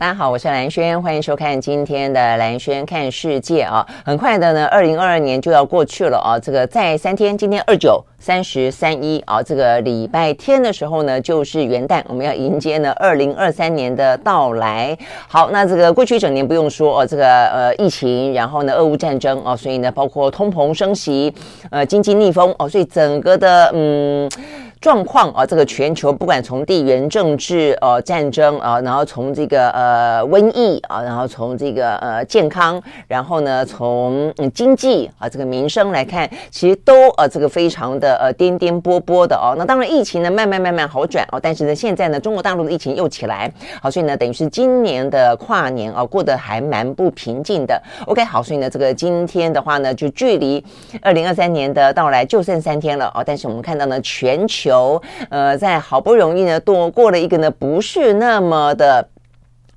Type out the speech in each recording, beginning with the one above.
大家好，我是兰萱，欢迎收看今天的兰萱看世界啊！很快的呢，二零二二年就要过去了啊！这个在三天，今天二九、三十、三一啊，这个礼拜天的时候呢，就是元旦，我们要迎接呢二零二三年的到来。好，那这个过去一整年不用说哦，这个呃疫情，然后呢俄乌战争哦，所以呢包括通膨升息，呃经济逆风哦，所以整个的嗯。状况啊，这个全球不管从地缘政治呃战争啊，然后从这个呃瘟疫啊，然后从这个呃健康，然后呢从嗯经济啊这个民生来看，其实都呃这个非常的呃颠颠簸簸的哦。那当然疫情呢慢慢慢慢好转哦，但是呢现在呢中国大陆的疫情又起来，好，所以呢等于是今年的跨年啊过得还蛮不平静的。OK，好，所以呢这个今天的话呢就距离二零二三年的到来就剩三天了哦，但是我们看到呢全球。有呃，在好不容易呢，躲过了一个呢，不是那么的。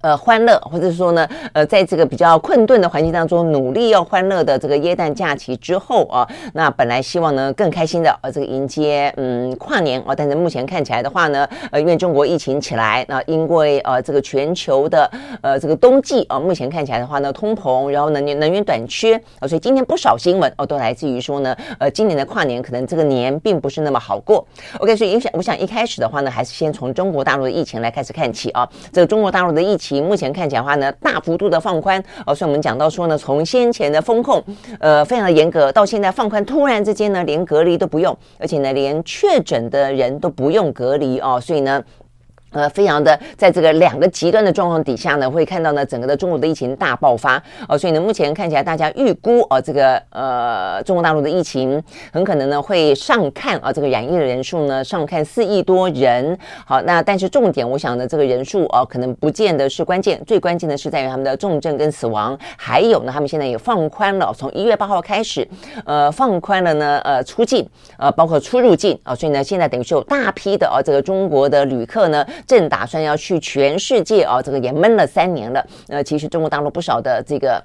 呃，欢乐，或者说呢，呃，在这个比较困顿的环境当中，努力要欢乐的这个耶诞假期之后啊，那本来希望呢更开心的呃，这个迎接嗯跨年啊，但是目前看起来的话呢，呃，因为中国疫情起来，那因为呃这个全球的呃这个冬季啊，目前看起来的话呢，通膨，然后能源能源短缺啊，所以今天不少新闻哦都来自于说呢，呃，今年的跨年可能这个年并不是那么好过。OK，所以我想我想一开始的话呢，还是先从中国大陆的疫情来开始看起啊，这个中国大陆的疫情。目前看起来的话呢，大幅度的放宽哦，所以我们讲到说呢，从先前的风控，呃，非常的严格，到现在放宽，突然之间呢，连隔离都不用，而且呢，连确诊的人都不用隔离哦，所以呢。呃，非常的在这个两个极端的状况底下呢，会看到呢整个的中国的疫情大爆发哦，所以呢目前看起来大家预估哦，这个呃中国大陆的疫情很可能呢会上看啊，这个染疫的人数呢上看四亿多人。好，那但是重点，我想呢这个人数哦可能不见得是关键，最关键的是在于他们的重症跟死亡，还有呢他们现在也放宽了，从一月八号开始，呃放宽了呢呃出境呃包括出入境啊，所以呢现在等于是有大批的啊这个中国的旅客呢。正打算要去全世界啊，这个也闷了三年了。呃，其实中国大陆不少的这个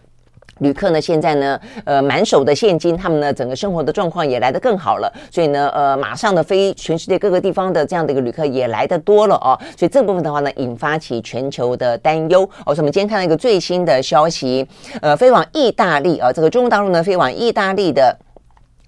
旅客呢，现在呢，呃，满手的现金，他们呢，整个生活的状况也来得更好了。所以呢，呃，马上的飞全世界各个地方的这样的一个旅客也来得多了哦。所以这部分的话呢，引发起全球的担忧。哦，所以我们今天看到一个最新的消息，呃，飞往意大利啊，这个中国大陆呢，飞往意大利的。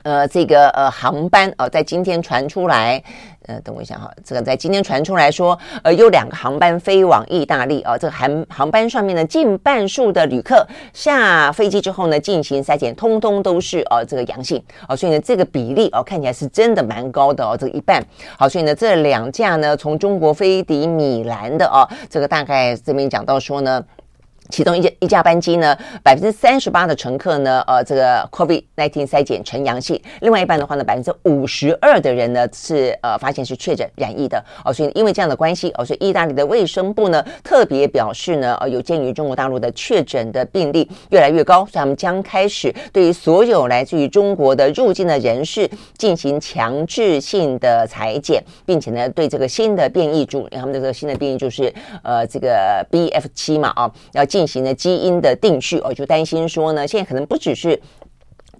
呃，这个呃航班哦、在今天传出来，呃，等我一下哈，这个在今天传出来说，呃，有两个航班飞往意大利啊、这个航航班上面呢，近半数的旅客下飞机之后呢，进行筛检，通通都是呃这个阳性哦、所以呢，这个比例哦、看起来是真的蛮高的哦，这个一半。好，所以呢，这两架呢，从中国飞抵米兰的哦、这个大概这边讲到说呢。其中一架一架班机呢，百分之三十八的乘客呢，呃，这个 COVID-19 筛检呈阳性。另外一半的话呢，百分之五十二的人呢是呃发现是确诊染疫的。哦，所以因为这样的关系，哦，所以意大利的卫生部呢特别表示呢，呃，有鉴于中国大陆的确诊的病例越来越高，所以他们将开始对于所有来自于中国的入境的人士进行强制性的裁剪，并且呢，对这个新的变异株，他们的这个新的变异株是呃这个 BF 七嘛，啊，要进。进行了基因的定序，我就担心说呢，现在可能不只是。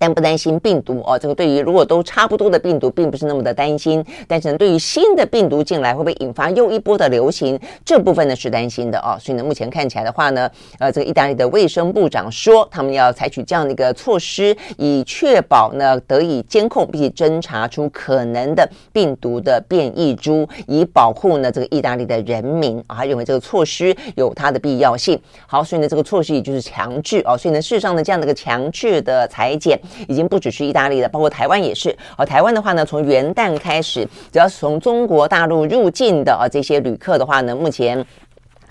担不担心病毒哦？这个对于如果都差不多的病毒，并不是那么的担心。但是呢，对于新的病毒进来，会不会引发又一波的流行？这部分呢是担心的哦。所以呢，目前看起来的话呢，呃，这个意大利的卫生部长说，他们要采取这样的一个措施，以确保呢得以监控并且侦查出可能的病毒的变异株，以保护呢这个意大利的人民啊。他认为这个措施有它的必要性。好，所以呢，这个措施也就是强制哦。所以呢，事实上呢，这样的一个强制的裁剪。已经不只是意大利了，包括台湾也是。而台湾的话呢，从元旦开始，只要是从中国大陆入境的啊这些旅客的话呢，目前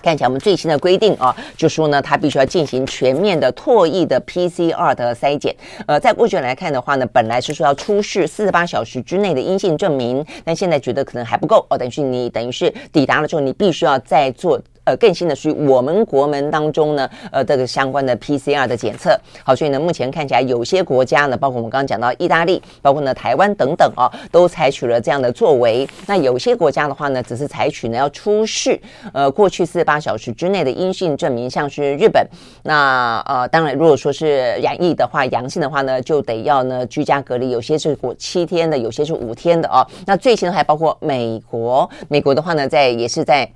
看起来我们最新的规定啊，就说呢，他必须要进行全面的唾液的 PCR 的筛检。呃，在过去来看的话呢，本来是说要出示四十八小时之内的阴性证明，但现在觉得可能还不够哦，等于是你等于是抵达了之后，你必须要再做。呃更新的属于我们国门当中呢，呃这个相关的 PCR 的检测。好，所以呢目前看起来有些国家呢，包括我们刚刚讲到意大利，包括呢台湾等等啊，都采取了这样的作为。那有些国家的话呢，只是采取呢要出示呃过去四十八小时之内的阴性证明，像是日本。那呃当然如果说是染疫的话，阳性的话呢，就得要呢居家隔离，有些是过七天的，有些是五天的啊。那最新的还包括美国，美国的话呢，在也是在。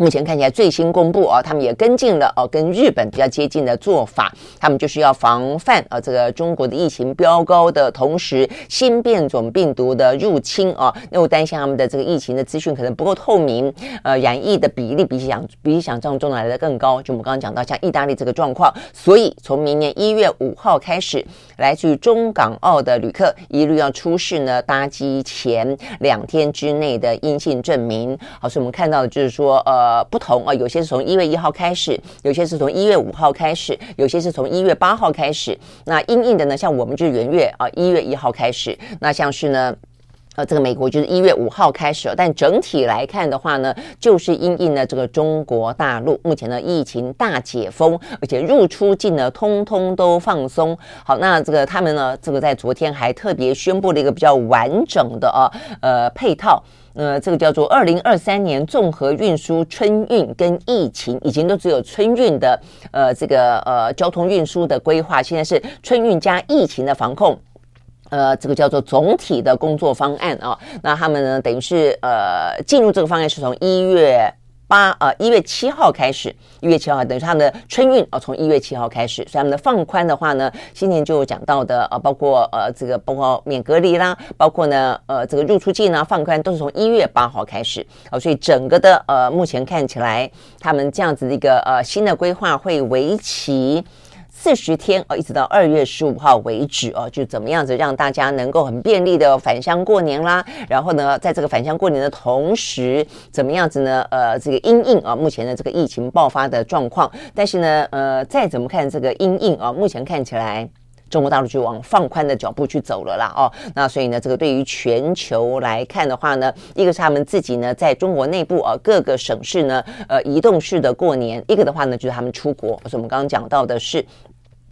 目前看起来最新公布啊，他们也跟进了哦，跟日本比较接近的做法，他们就是要防范啊这个中国的疫情飙高的同时，新变种病毒的入侵啊，那我担心他们的这个疫情的资讯可能不够透明，呃，染疫的比例比起想比起想象中来的更高。就我们刚刚讲到像意大利这个状况，所以从明年一月五号开始，来自于中港澳的旅客一律要出示呢搭机前两天之内的阴性证明。好，所以我们看到的就是说呃。呃，不同啊，有些是从一月一号开始，有些是从一月五号开始，有些是从一月八号开始。那因应的呢，像我们就是元月啊，一月一号开始。那像是呢，呃，这个美国就是一月五号开始。但整体来看的话呢，就是因应呢这个中国大陆目前呢疫情大解封，而且入出境呢通通都放松。好，那这个他们呢，这个在昨天还特别宣布了一个比较完整的啊，呃，配套。呃，这个叫做二零二三年综合运输春运跟疫情，以前都只有春运的呃这个呃交通运输的规划，现在是春运加疫情的防控，呃，这个叫做总体的工作方案啊。那他们呢，等于是呃进入这个方案是从一月。八呃一月七号开始，一月七号等于他们的春运啊，从一月七号开始，所以他们的放宽的话呢，今年就讲到的呃，包括呃这个包括免隔离啦，包括呢呃这个入出境啊放宽都是从一月八号开始啊，所以整个的呃目前看起来，他们这样子的一个呃新的规划会为期。四十天哦，一直到二月十五号为止哦，就怎么样子让大家能够很便利的返乡过年啦。然后呢，在这个返乡过年的同时，怎么样子呢？呃，这个阴应啊，目前的这个疫情爆发的状况。但是呢，呃，再怎么看这个阴应啊，目前看起来中国大陆就往放宽的脚步去走了啦。哦，那所以呢，这个对于全球来看的话呢，一个是他们自己呢，在中国内部啊，各个省市呢，呃，移动式的过年；一个的话呢，就是他们出国。所以我们刚刚讲到的是。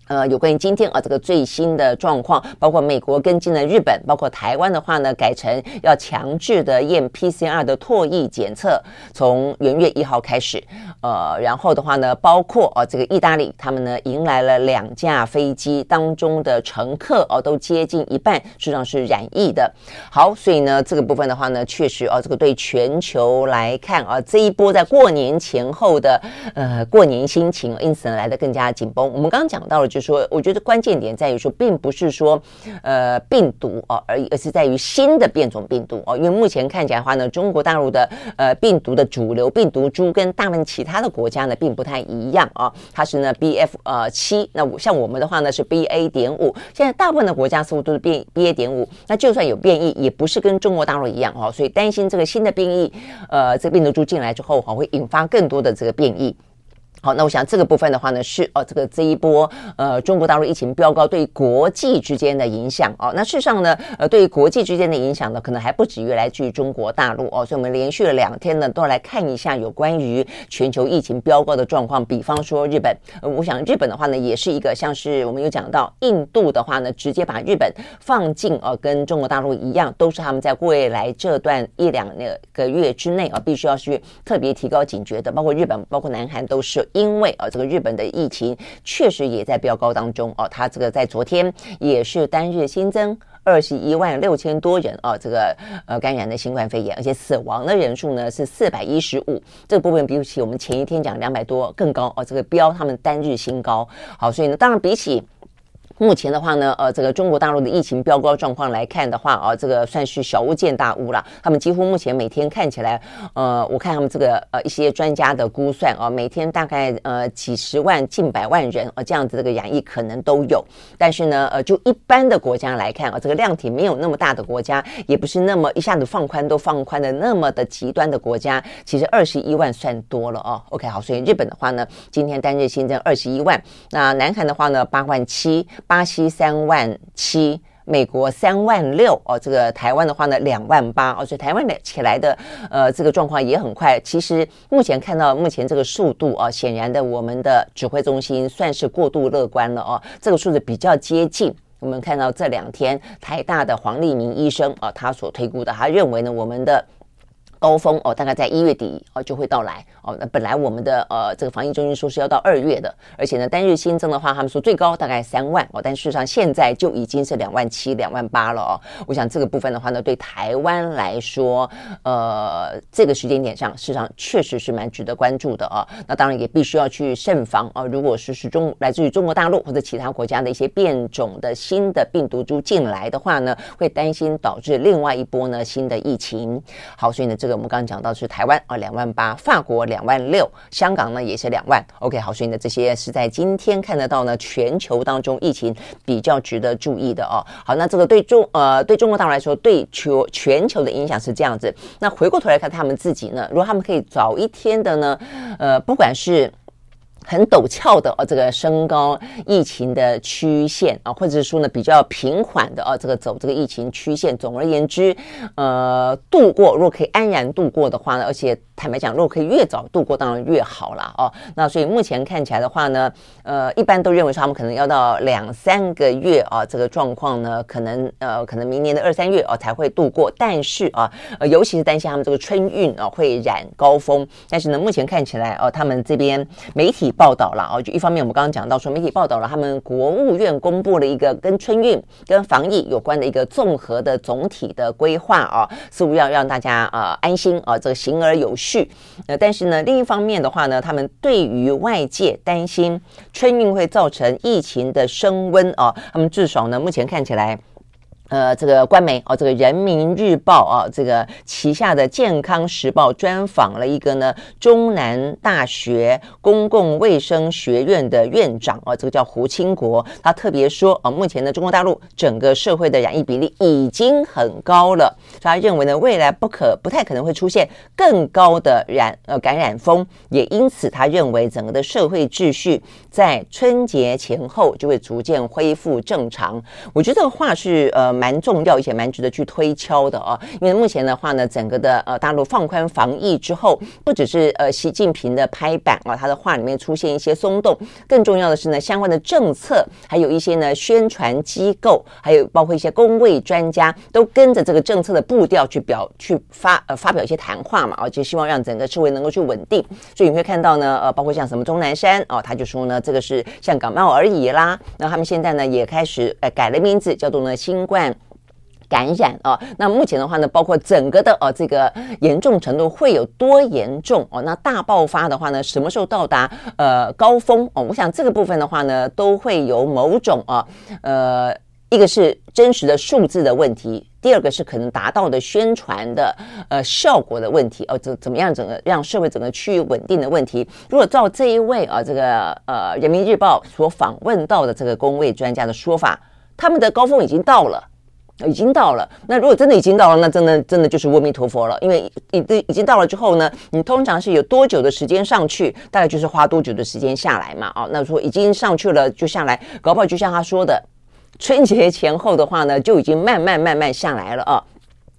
呃，有关于今天啊这个最新的状况，包括美国跟进了日本，包括台湾的话呢，改成要强制的验 PCR 的唾液检测，从元月一号开始。呃，然后的话呢，包括啊这个意大利，他们呢迎来了两架飞机当中的乘客哦、啊，都接近一半实际上是染疫的。好，所以呢这个部分的话呢，确实啊这个对全球来看啊这一波在过年前后的呃过年心情，因此呢来的更加紧绷。我们刚刚讲到了就。是说，我觉得关键点在于说，并不是说，呃，病毒哦而，而是在于新的变种病毒哦。因为目前看起来的话呢，中国大陆的呃病毒的主流病毒株跟大部分其他的国家呢，并不太一样啊。它是呢 BF 呃七，那我像我们的话呢是 BA 点五。现在大部分的国家似乎都是变 BA 点五，那就算有变异，也不是跟中国大陆一样哦。所以担心这个新的变异，呃，这个病毒株进来之后哈，会引发更多的这个变异。好，那我想这个部分的话呢，是哦，这个这一波呃，中国大陆疫情飙高对国际之间的影响哦。那事实上呢，呃，对于国际之间的影响呢，可能还不止于来自于中国大陆哦。所以我们连续了两天呢，都来看一下有关于全球疫情飙高的状况。比方说日本，我想日本的话呢，也是一个像是我们有讲到印度的话呢，直接把日本放进哦，跟中国大陆一样，都是他们在未来这段一两那个月之内啊，必须要去特别提高警觉的。包括日本，包括南韩都是。因为啊，这个日本的疫情确实也在飙高当中哦，它这个在昨天也是单日新增二十一万六千多人啊，这个呃感染的新冠肺炎，而且死亡的人数呢是四百一十五，这个部分比起我们前一天讲两百多更高哦，这个标他们单日新高。好，所以呢，当然比起。目前的话呢，呃，这个中国大陆的疫情飙高状况来看的话，啊，这个算是小巫见大巫了。他们几乎目前每天看起来，呃，我看他们这个呃一些专家的估算啊，每天大概呃几十万、近百万人啊这样子这个染疫可能都有。但是呢，呃，就一般的国家来看啊，这个量体没有那么大的国家，也不是那么一下子放宽都放宽的那么的极端的国家，其实二十一万算多了哦。OK，好，所以日本的话呢，今天单日新增二十一万，那南韩的话呢，八万七。巴西三万七，美国三万六哦，这个台湾的话呢两万八哦，所以台湾的起来的呃这个状况也很快。其实目前看到目前这个速度啊，显然的我们的指挥中心算是过度乐观了哦，这个数字比较接近。我们看到这两天台大的黄立明医生啊，他所推估的，他认为呢我们的。高峰哦，大概在一月底哦就会到来哦。那本来我们的呃这个防疫中心说是要到二月的，而且呢单日新增的话，他们说最高大概三万哦，但事实上现在就已经是两万七、两万八了哦。我想这个部分的话呢，对台湾来说，呃这个时间点上，事实上确实是蛮值得关注的哦。那当然也必须要去慎防哦。如果是是中来自于中国大陆或者其他国家的一些变种的新的病毒株进来的话呢，会担心导致另外一波呢新的疫情。好，所以呢这。个我们刚刚讲到是台湾啊，两万八，法国两万六，香港呢也是两万。OK，好，所以呢这些是在今天看得到呢，全球当中疫情比较值得注意的哦。好，那这个对中呃对中国大陆来说，对全全球的影响是这样子。那回过头来看他们自己呢，如果他们可以早一天的呢，呃，不管是。很陡峭的哦，这个升高疫情的曲线啊，或者是说呢比较平缓的哦，这个走这个疫情曲线。总而言之，呃，度过若可以安然度过的话呢，而且。坦白讲，如果可以越早度过，当然越好了哦。那所以目前看起来的话呢，呃，一般都认为说他们可能要到两三个月啊，这个状况呢，可能呃，可能明年的二三月啊才会度过。但是啊，呃，尤其是担心他们这个春运啊会染高峰。但是呢，目前看起来哦，他们这边媒体报道了哦，就一方面我们刚刚讲到说，媒体报道了他们国务院公布了一个跟春运跟防疫有关的一个综合的总体的规划啊，似乎要让大家啊安心啊，这个行而有序。去，呃，但是呢，另一方面的话呢，他们对于外界担心春运会造成疫情的升温啊，他们至少呢，目前看起来。呃，这个官媒哦，这个人民日报啊，这个旗下的健康时报专访了一个呢，中南大学公共卫生学院的院长啊，这个叫胡清国，他特别说啊，目前呢中国大陆整个社会的染疫比例已经很高了，他认为呢，未来不可不太可能会出现更高的染呃感染风，也因此他认为整个的社会秩序在春节前后就会逐渐恢复正常。我觉得这个话是呃。蛮重要，而且蛮值得去推敲的啊！因为目前的话呢，整个的呃大陆放宽防疫之后，不只是呃习近平的拍板啊，他的话里面出现一些松动，更重要的是呢，相关的政策，还有一些呢宣传机构，还有包括一些公卫专家，都跟着这个政策的步调去表去发呃发表一些谈话嘛，啊，就希望让整个社会能够去稳定。所以你会看到呢，呃，包括像什么钟南山哦，他就说呢，这个是像感冒而已啦。那他们现在呢也开始呃改了名字，叫做呢新冠。感染啊，那目前的话呢，包括整个的呃这个严重程度会有多严重哦？那大爆发的话呢，什么时候到达呃高峰哦？我想这个部分的话呢，都会有某种啊呃，一个是真实的数字的问题，第二个是可能达到的宣传的呃效果的问题哦，怎怎么样整个让社会整个趋于稳定的问题？如果照这一位啊这个呃人民日报所访问到的这个公卫专家的说法，他们的高峰已经到了。已经到了，那如果真的已经到了，那真的真的就是阿弥陀佛了。因为已已经到了之后呢，你通常是有多久的时间上去，大概就是花多久的时间下来嘛。啊，那说已经上去了就下来，搞不好就像他说的，春节前后的话呢，就已经慢慢慢慢下来了啊。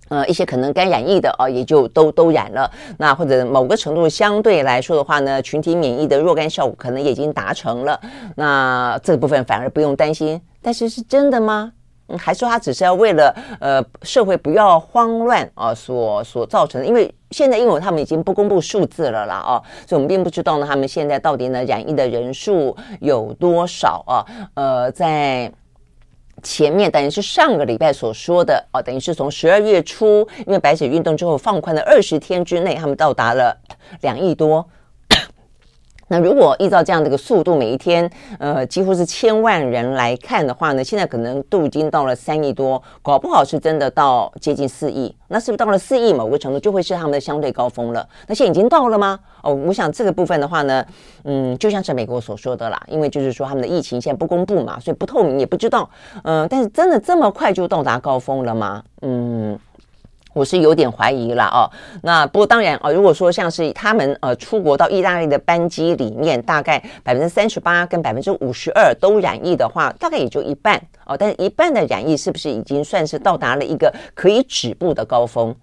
呃，一些可能该染疫的啊，也就都都染了。那或者某个程度相对来说的话呢，群体免疫的若干效果可能也已经达成了。那这部分反而不用担心。但是是真的吗？还说他只是要为了呃社会不要慌乱啊，所所造成的，因为现在因为他们已经不公布数字了啦啊，所以我们并不知道呢他们现在到底呢染疫的人数有多少啊？呃，在前面等于是上个礼拜所说的啊，等于是从十二月初，因为白纸运动之后放宽了二十天之内，他们到达了两亿多。那如果依照这样的一个速度，每一天呃几乎是千万人来看的话呢，现在可能都已经到了三亿多，搞不好是真的到接近四亿。那是不是到了四亿某个程度就会是他们的相对高峰了？那现在已经到了吗？哦，我想这个部分的话呢，嗯，就像是美国所说的啦，因为就是说他们的疫情现在不公布嘛，所以不透明也不知道。嗯、但是真的这么快就到达高峰了吗？嗯。我是有点怀疑了哦。那不过当然啊，如果说像是他们呃出国到意大利的班机里面，大概百分之三十八跟百分之五十二都染疫的话，大概也就一半哦。但是一半的染疫是不是已经算是到达了一个可以止步的高峰？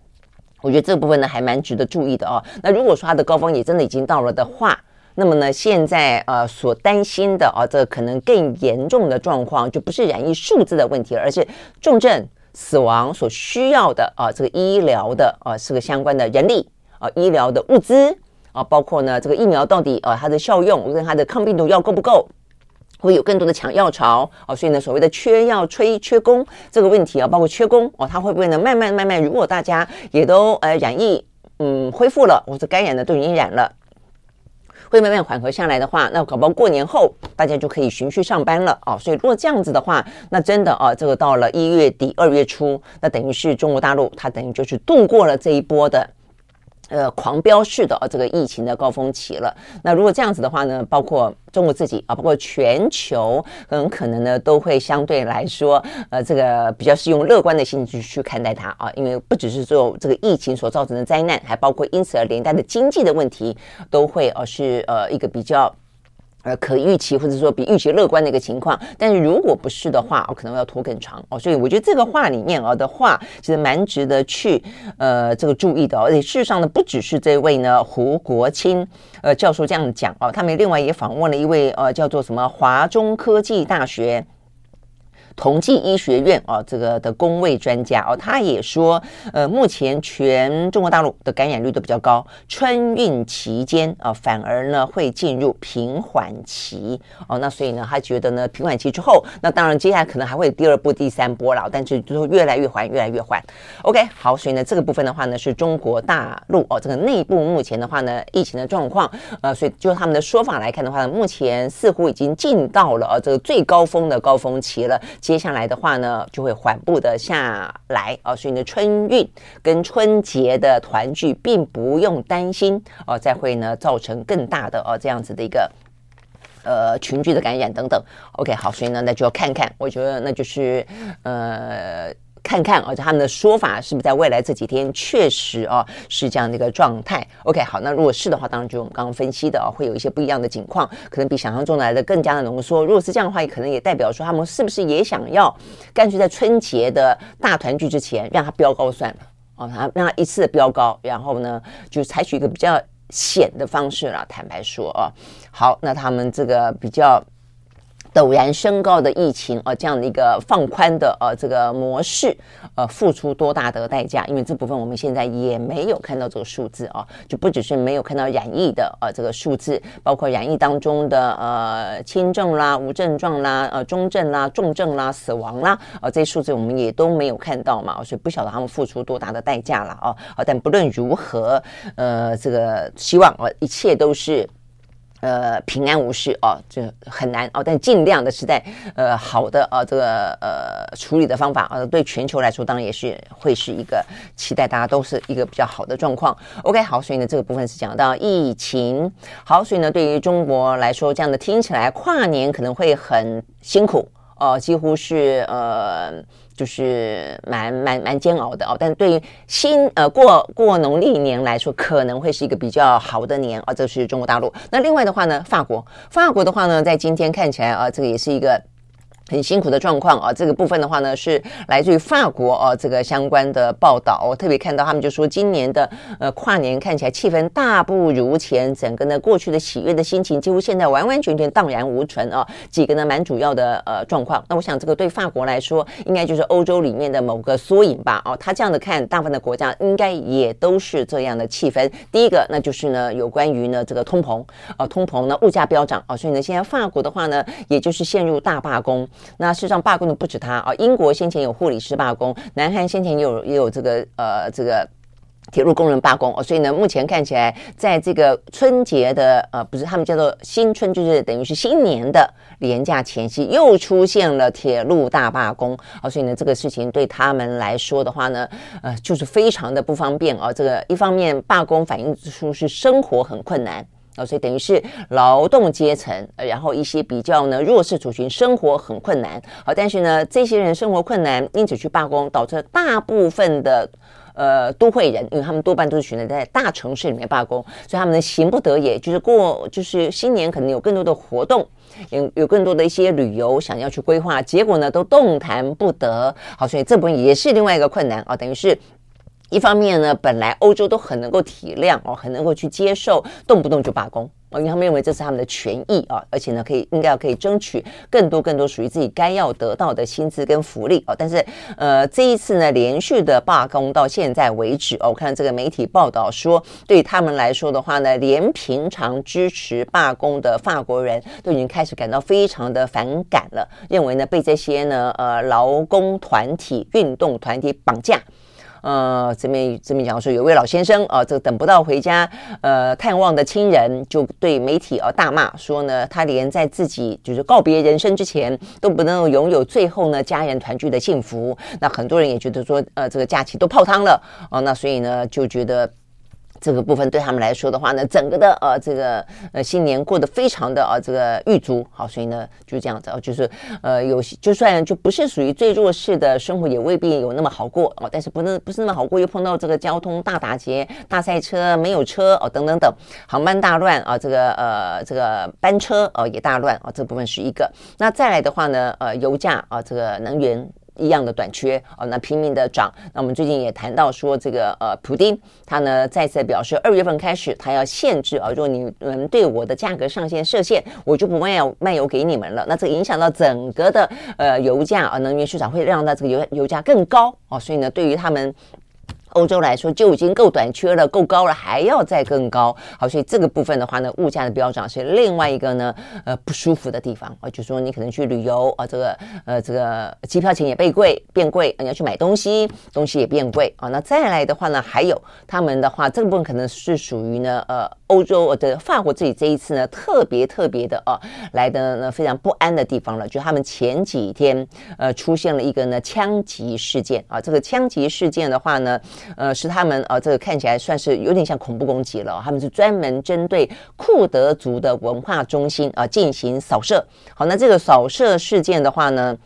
我觉得这部分呢还蛮值得注意的哦。那如果说它的高峰也真的已经到了的话，那么呢现在呃所担心的啊，这可能更严重的状况就不是染疫数字的问题，而是重症。死亡所需要的啊，这个医疗的啊，这个相关的人力啊，医疗的物资啊，包括呢这个疫苗到底呃它的效用跟它的抗病毒药够不够，会有更多的抢药潮啊，所以呢所谓的缺药、缺缺工这个问题啊，包括缺工哦，它会不会呢慢慢慢慢，如果大家也都呃染疫嗯恢复了，或者该染的都已经染了。会慢慢缓和下来的话，那搞不好过年后大家就可以循序上班了哦。所以如果这样子的话，那真的啊，这个到了一月底二月初，那等于是中国大陆它等于就是度过了这一波的。呃，狂飙式的啊这个疫情的高峰期了。那如果这样子的话呢，包括中国自己啊，包括全球，很可能呢都会相对来说，呃，这个比较是用乐观的心情去看待它啊，因为不只是做这个疫情所造成的灾难，还包括因此而连带的经济的问题，都会呃是呃一个比较。呃，可预期或者说比预期乐观的一个情况，但是如果不是的话，哦可能要拖更长哦。所以我觉得这个话里面啊的话，其实蛮值得去呃这个注意的。而且事实上呢，不只是这位呢胡国清呃教授这样讲哦，他们另外也访问了一位呃叫做什么华中科技大学。同济医学院啊，这个的公卫专家哦，他也说，呃，目前全中国大陆的感染率都比较高，春运期间啊，反而呢会进入平缓期哦，那所以呢，他觉得呢，平缓期之后，那当然接下来可能还会第二波、第三波了，但是就是越来越缓，越来越缓。OK，好，所以呢，这个部分的话呢，是中国大陆哦，这个内部目前的话呢，疫情的状况，呃，所以就他们的说法来看的话呢，目前似乎已经进到了呃这个最高峰的高峰期了。接下来的话呢，就会缓步的下来哦，所以呢，春运跟春节的团聚并不用担心哦，再会呢造成更大的哦这样子的一个呃群聚的感染等等。OK，好，所以呢，那就要看看，我觉得那就是呃。看看啊，他们的说法是不是在未来这几天确实啊是这样的一个状态？OK，好，那如果是的话，当然就我们刚刚分析的啊，会有一些不一样的情况，可能比想象中来的更加的浓缩。如果是这样的话，也可能也代表说他们是不是也想要干脆在春节的大团聚之前让它飙高算了啊，让让它一次飙高，然后呢就采取一个比较险的方式了。坦白说啊，好，那他们这个比较。陡然升高的疫情啊，这样的一个放宽的呃这个模式，呃，付出多大的代价？因为这部分我们现在也没有看到这个数字啊，就不只是没有看到染疫的呃这个数字，包括染疫当中的呃轻症啦、无症状啦、呃中症啦、重症啦、死亡啦，啊这些数字我们也都没有看到嘛，所以不晓得他们付出多大的代价了啊。啊，但不论如何，呃，这个希望啊，一切都是。呃，平安无事哦，这很难哦，但尽量的是在呃好的呃这个呃处理的方法呃，对全球来说当然也是会是一个期待，大家都是一个比较好的状况。OK，好，所以呢这个部分是讲到疫情，好，所以呢对于中国来说，这样的听起来跨年可能会很辛苦哦，呃，几乎是呃。就是蛮蛮蛮煎熬的哦，但对于新呃过过农历年来说，可能会是一个比较好的年啊。这是中国大陆。那另外的话呢，法国，法国的话呢，在今天看起来啊，这个也是一个。很辛苦的状况啊，这个部分的话呢，是来自于法国啊，这个相关的报道。我特别看到他们就说，今年的呃跨年看起来气氛大不如前，整个呢过去的喜悦的心情，几乎现在完完全全荡然无存啊。几个呢蛮主要的呃状况。那我想这个对法国来说，应该就是欧洲里面的某个缩影吧。哦，他这样的看，大部分的国家应该也都是这样的气氛。第一个，那就是呢有关于呢这个通膨啊，通膨呢物价飙涨啊，所以呢现在法国的话呢，也就是陷入大罢工。那事实上罢工的不止他啊，英国先前有护理师罢工，南韩先前也有也有这个呃这个铁路工人罢工哦，所以呢，目前看起来在这个春节的呃不是他们叫做新春，就是等于是新年的年假前夕，又出现了铁路大罢工啊，所以呢，这个事情对他们来说的话呢，呃，就是非常的不方便啊。这个一方面罢工反映出是生活很困难。啊，所以等于是劳动阶层，然后一些比较呢弱势族群生活很困难。好，但是呢，这些人生活困难，因此去罢工，导致大部分的呃都会人，因为他们多半都是选择在大城市里面罢工，所以他们呢行不得也，就是过就是新年可能有更多的活动，有有更多的一些旅游想要去规划，结果呢都动弹不得。好，所以这部分也是另外一个困难啊，等于是。一方面呢，本来欧洲都很能够体谅哦，很能够去接受动不动就罢工哦，因为他们认为这是他们的权益啊，而且呢，可以应该要可以争取更多更多属于自己该要得到的薪资跟福利哦。但是呃，这一次呢，连续的罢工到现在为止哦，我看这个媒体报道说，对他们来说的话呢，连平常支持罢工的法国人都已经开始感到非常的反感了，认为呢被这些呢呃劳工团体、运动团体绑架。呃，这边这边讲说，有位老先生啊，这个等不到回家呃探望的亲人，就对媒体啊大骂说呢，他连在自己就是告别人生之前都不能拥有最后呢家人团聚的幸福。那很多人也觉得说，呃，这个假期都泡汤了啊，那所以呢就觉得。这个部分对他们来说的话呢，整个的呃这个呃新年过得非常的啊、呃、这个郁卒，好，所以呢就这样子哦，就是呃有就算就不是属于最弱势的生活，也未必有那么好过哦。但是不能不是那么好过，又碰到这个交通大打劫、大塞车、没有车哦等等等，航班大乱啊，这个呃这个班车哦也大乱啊，这部分是一个。那再来的话呢，呃油价啊这个能源。一样的短缺哦，那拼命的涨。那我们最近也谈到说，这个呃，普丁他呢再次表示，二月份开始他要限制啊，如果你们对我的价格上限设限，我就不卖卖油给你们了。那这影响到整个的呃油价啊，能源市场会让到这个油油价更高哦。所以呢，对于他们。欧洲来说就已经够短缺了，够高了，还要再更高。好，所以这个部分的话呢，物价的飙涨是另外一个呢，呃，不舒服的地方啊。就是说你可能去旅游啊，这个呃，这个机票钱也变贵，变贵。你要去买东西，东西也变贵啊。那再来的话呢，还有他们的话，这个部分可能是属于呢，呃，欧洲的法国自己这一次呢，特别特别的啊，来的呢非常不安的地方了。就他们前几天呃出现了一个呢枪击事件啊，这个枪击事件的话呢。呃，是他们呃，这个看起来算是有点像恐怖攻击了。他们是专门针对库德族的文化中心啊、呃、进行扫射。好，那这个扫射事件的话呢，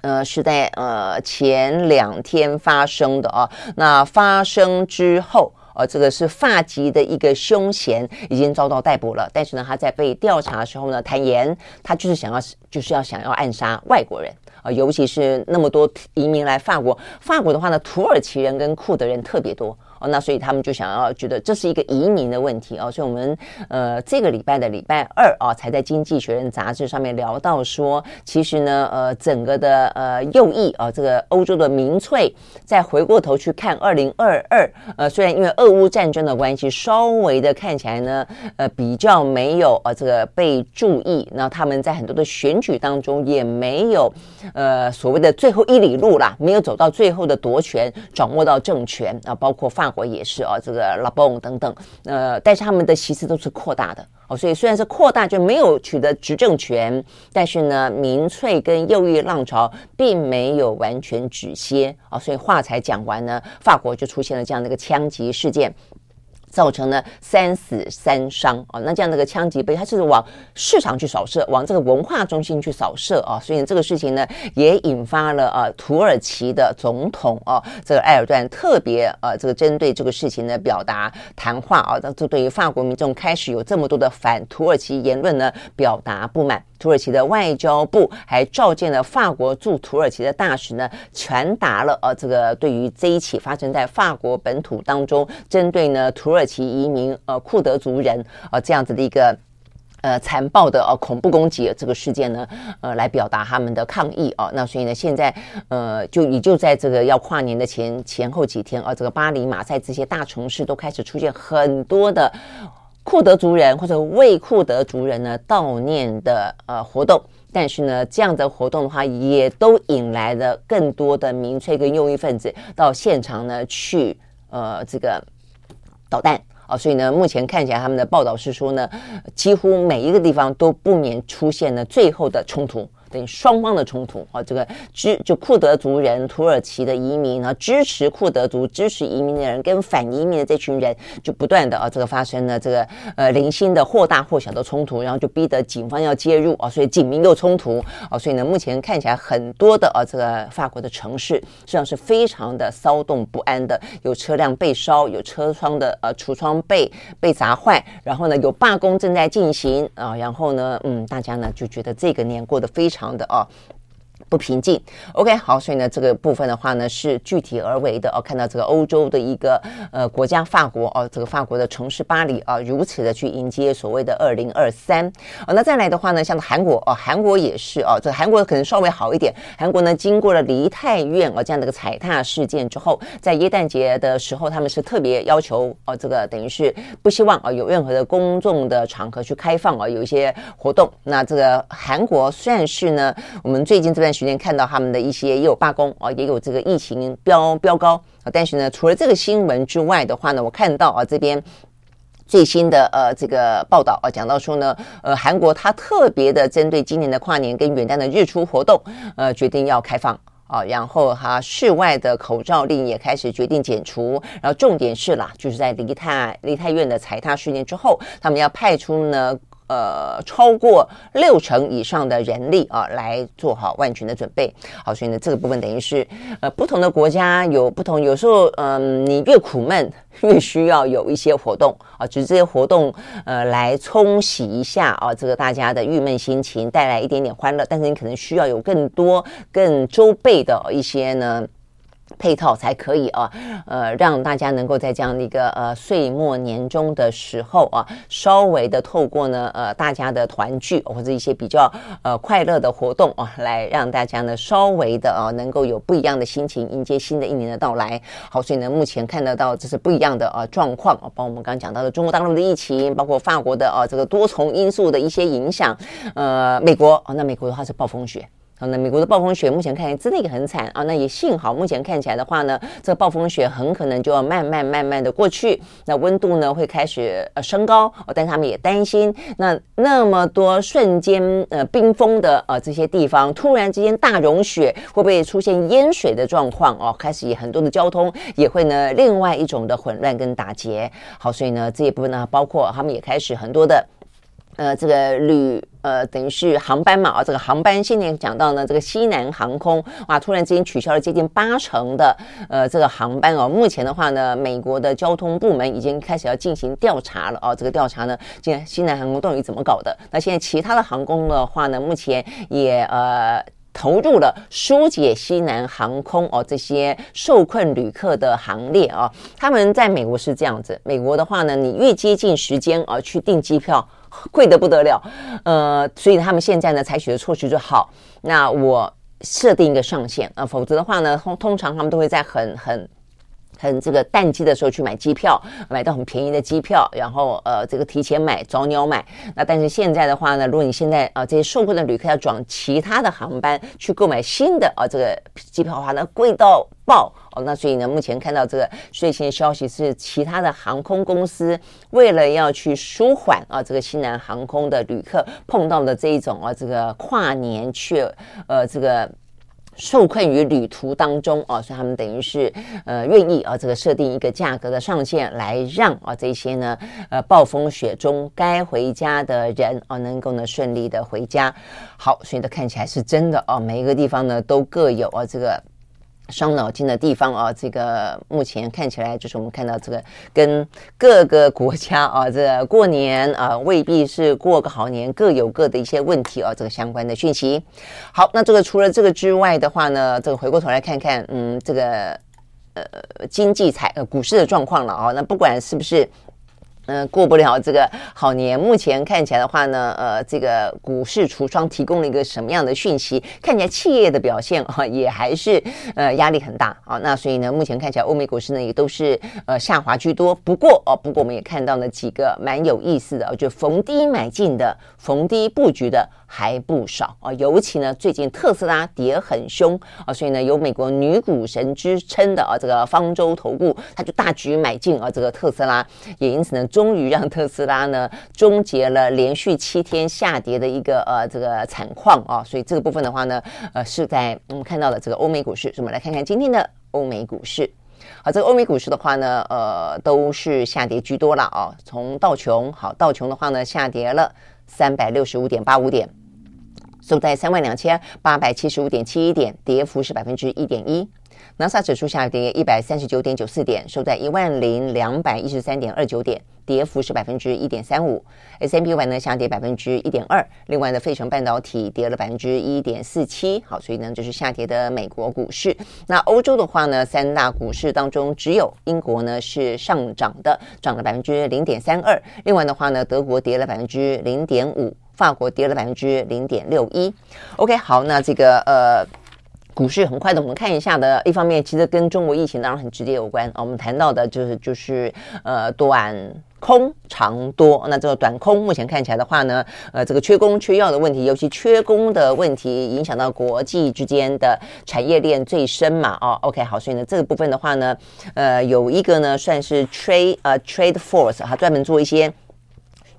呃，是在呃前两天发生的啊。那发生之后，呃，这个是发籍的一个凶嫌已经遭到逮捕了。但是呢，他在被调查的时候呢，坦言他就是想要，就是要想要暗杀外国人。啊，尤其是那么多移民来法国，法国的话呢，土耳其人跟库德人特别多。那所以他们就想要觉得这是一个移民的问题哦，所以我们呃这个礼拜的礼拜二啊，才在《经济学人》杂志上面聊到说，其实呢呃整个的呃右翼啊，这个欧洲的民粹，再回过头去看二零二二，呃虽然因为俄乌战争的关系，稍微的看起来呢呃比较没有呃这个被注意，那他们在很多的选举当中也没有呃所谓的最后一里路啦，没有走到最后的夺权，掌握到政权啊，包括放。国也是哦，这个拉崩等等，呃，但是他们的其次都是扩大的哦，所以虽然是扩大，就没有取得执政权，但是呢，民粹跟右翼浪潮并没有完全止歇哦，所以话才讲完呢，法国就出现了这样的一个枪击事件。造成了三死三伤啊！那这样的个枪击被，他是往市场去扫射，往这个文化中心去扫射啊！所以这个事情呢，也引发了啊，土耳其的总统啊，这个埃尔段特别啊，这个针对这个事情呢，表达谈话啊，那这对于法国民众开始有这么多的反土耳其言论呢，表达不满。土耳其的外交部还召见了法国驻土耳其的大使呢，传达了呃这个对于这一起发生在法国本土当中，针对呢土耳其移民呃库德族人呃这样子的一个呃残暴的呃恐怖攻击这个事件呢，呃来表达他们的抗议啊。那所以呢，现在呃就也就在这个要跨年的前前后几天啊，这个巴黎、马赛这些大城市都开始出现很多的。库德族人或者为库德族人呢悼念的呃活动，但是呢，这样的活动的话，也都引来了更多的民粹跟右翼分子到现场呢去呃这个导弹啊，所以呢，目前看起来他们的报道是说呢，几乎每一个地方都不免出现了最后的冲突。等于双方的冲突啊，这个支就库德族人、土耳其的移民啊，支持库德族、支持移民的人跟反移民的这群人就不断的啊，这个发生了这个呃零星的或大或小的冲突，然后就逼得警方要介入啊，所以警民又冲突啊，所以呢，目前看起来很多的啊这个法国的城市实际上是非常的骚动不安的，有车辆被烧，有车窗的呃橱窗被被砸坏，然后呢有罢工正在进行啊，然后呢嗯大家呢就觉得这个年过得非常的啊。不平静，OK，好，所以呢，这个部分的话呢，是具体而为的哦。看到这个欧洲的一个呃国家法国哦，这个法国的城市巴黎啊，如此的去迎接所谓的二零二三。哦，那再来的话呢，像韩国哦，韩国也是哦，这韩国可能稍微好一点。韩国呢，经过了梨泰院哦这样的一个踩踏事件之后，在耶诞节的时候，他们是特别要求哦，这个等于是不希望啊有任何的公众的场合去开放啊，有一些活动。那这个韩国算是呢，我们最近这段。时间看到他们的一些也有罢工啊，也有这个疫情飙飙高。但是呢，除了这个新闻之外的话呢，我看到啊这边最新的呃这个报道啊，讲到说呢，呃韩国它特别的针对今年的跨年跟元旦的日出活动，呃决定要开放啊，然后哈室外的口罩令也开始决定解除。然后重点是啦，就是在梨泰梨泰院的踩踏事件之后，他们要派出呢。呃，超过六成以上的人力啊，来做好万全的准备。好，所以呢，这个部分等于是呃，不同的国家有不同，有时候嗯、你越苦闷，越需要有一些活动啊，只是这些活动呃，来冲洗一下啊，这个大家的郁闷心情，带来一点点欢乐。但是你可能需要有更多、更周倍的一些呢。配套才可以啊，呃，让大家能够在这样的一个呃岁末年终的时候啊，稍微的透过呢呃大家的团聚或者一些比较呃快乐的活动啊，来让大家呢稍微的啊能够有不一样的心情迎接新的一年的到来。好，所以呢目前看得到这是不一样的啊状况啊，包括我们刚刚讲到的中国大陆的疫情，包括法国的啊这个多重因素的一些影响，呃，美国啊，那美国的话是暴风雪。那美国的暴风雪目前看起来真的也很惨啊。那也幸好，目前看起来的话呢，这个暴风雪很可能就要慢慢慢慢的过去。那温度呢会开始呃升高哦，但他们也担心，那那么多瞬间呃冰封的呃这些地方，突然之间大融雪，会不会出现淹水的状况哦？开始也很多的交通也会呢另外一种的混乱跟打结。好，所以呢这一部分呢，包括他们也开始很多的。呃，这个旅呃，等于是航班嘛，啊，这个航班现在讲到呢，这个西南航空哇，突然之间取消了接近八成的呃这个航班哦。目前的话呢，美国的交通部门已经开始要进行调查了哦。这个调查呢，现在西南航空到底怎么搞的？那现在其他的航空的话呢，目前也呃。投入了疏解西南航空哦这些受困旅客的行列啊，他们在美国是这样子，美国的话呢，你越接近时间啊去订机票，贵的不得了，呃，所以他们现在呢采取的措施就好，那我设定一个上限啊，否则的话呢，通通常他们都会在很很。很这个淡季的时候去买机票，买到很便宜的机票，然后呃这个提前买早鸟买。那但是现在的话呢，如果你现在啊、这些受困的旅客要转其他的航班去购买新的啊、这个机票的话呢，贵到爆哦。那所以呢，目前看到这个最新的消息是，其他的航空公司为了要去舒缓啊这个西南航空的旅客碰到的这一种啊这个跨年却呃这个。受困于旅途当中哦，所以他们等于是呃愿意啊，这个设定一个价格的上限，来让啊这些呢呃暴风雪中该回家的人哦能够呢顺利的回家。好，所以呢看起来是真的哦，每一个地方呢都各有啊这个。伤脑筋的地方啊，这个目前看起来就是我们看到这个跟各个国家啊，这过年啊未必是过个好年，各有各的一些问题啊，这个相关的讯息。好，那这个除了这个之外的话呢，这个回过头来看看，嗯，这个呃经济财呃股市的状况了啊，那不管是不是。嗯、过不了这个好年。目前看起来的话呢，呃，这个股市橱窗提供了一个什么样的讯息？看起来企业的表现啊，也还是呃压力很大啊。那所以呢，目前看起来欧美股市呢也都是呃下滑居多。不过哦，不过我们也看到了几个蛮有意思的，就逢低买进的、逢低布局的。还不少。啊，尤其呢，最近特斯拉跌很凶。啊，所以呢，有美国女股神之称的啊，这个方舟投顾，他就大举买进啊，这个特斯拉，也因此呢，终于让特斯拉呢终结了连续七天下跌的一个呃这个惨况。啊，所以这个部分的话呢，呃是在我们看到的这个欧美股市，所以我们来看看今天的欧美股市。好，这个欧美股市的话呢，呃都是下跌居多了。啊。从道琼，好，道琼的话呢下跌了三百六十五点八五点，收在三万两千八百七十五点七一点，跌幅是百分之一点一。纳斯达克指数下跌一百三十九点九四点，收在一万零两百一十三点二九点，跌幅是百分之一点三五。S&P 500呢下跌百分之一点二，另外呢，费城半导体跌了百分之一点四七。好，所以呢，就是下跌的美国股市。那欧洲的话呢，三大股市当中只有英国呢是上涨的，涨了百分之零点三二。另外的话呢，德国跌了百分之零点五，法国跌了百分之零点六一。OK，好，那这个呃。股市很快的，我们看一下的。一方面，其实跟中国疫情当然很直接有关啊。我们谈到的就是就是呃短空长多。那这个短空目前看起来的话呢，呃这个缺工缺药的问题，尤其缺工的问题影响到国际之间的产业链最深嘛。哦，OK 好，所以呢这个部分的话呢，呃有一个呢算是 trade 呃 trade force，它专门做一些。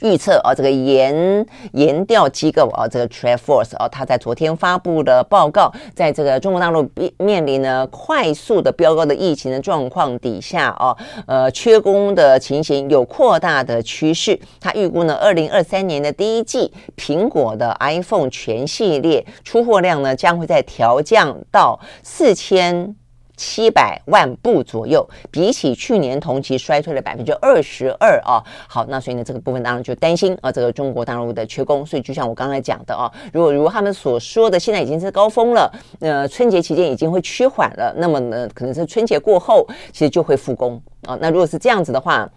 预测啊，这个研研调机构啊，这个 TrendForce 啊，他在昨天发布的报告，在这个中国大陆面临呢快速的飙高的疫情的状况底下哦，呃，缺工的情形有扩大的趋势。他预估呢，二零二三年的第一季，苹果的 iPhone 全系列出货量呢，将会在调降到四千。七百万部左右，比起去年同期衰退了百分之二十二啊。好，那所以呢，这个部分当然就担心啊，这个中国大陆的缺工。所以就像我刚才讲的啊，如果如果他们所说的现在已经是高峰了，呃，春节期间已经会趋缓了，那么呢，可能是春节过后其实就会复工啊。那如果是这样子的话，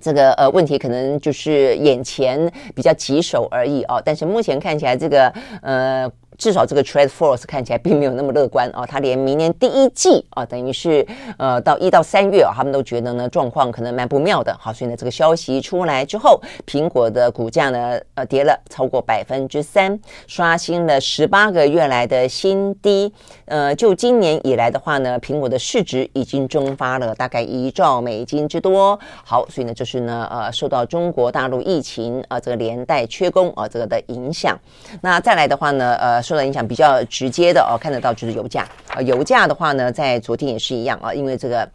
这个呃问题可能就是眼前比较棘手而已啊。但是目前看起来，这个呃。至少这个 TradeForce 看起来并没有那么乐观啊，他连明年第一季啊，等于是呃到一到三月啊，他们都觉得呢状况可能蛮不妙的。好，所以呢这个消息出来之后，苹果的股价呢呃跌了超过百分之三，刷新了十八个月来的新低。呃，就今年以来的话呢，苹果的市值已经蒸发了大概一兆美金之多。好，所以呢就是呢呃受到中国大陆疫情啊这个连带缺工啊这个的影响。那再来的话呢呃。受到影响比较直接的哦，看得到就是油价呃，油价的话呢，在昨天也是一样啊，因为这个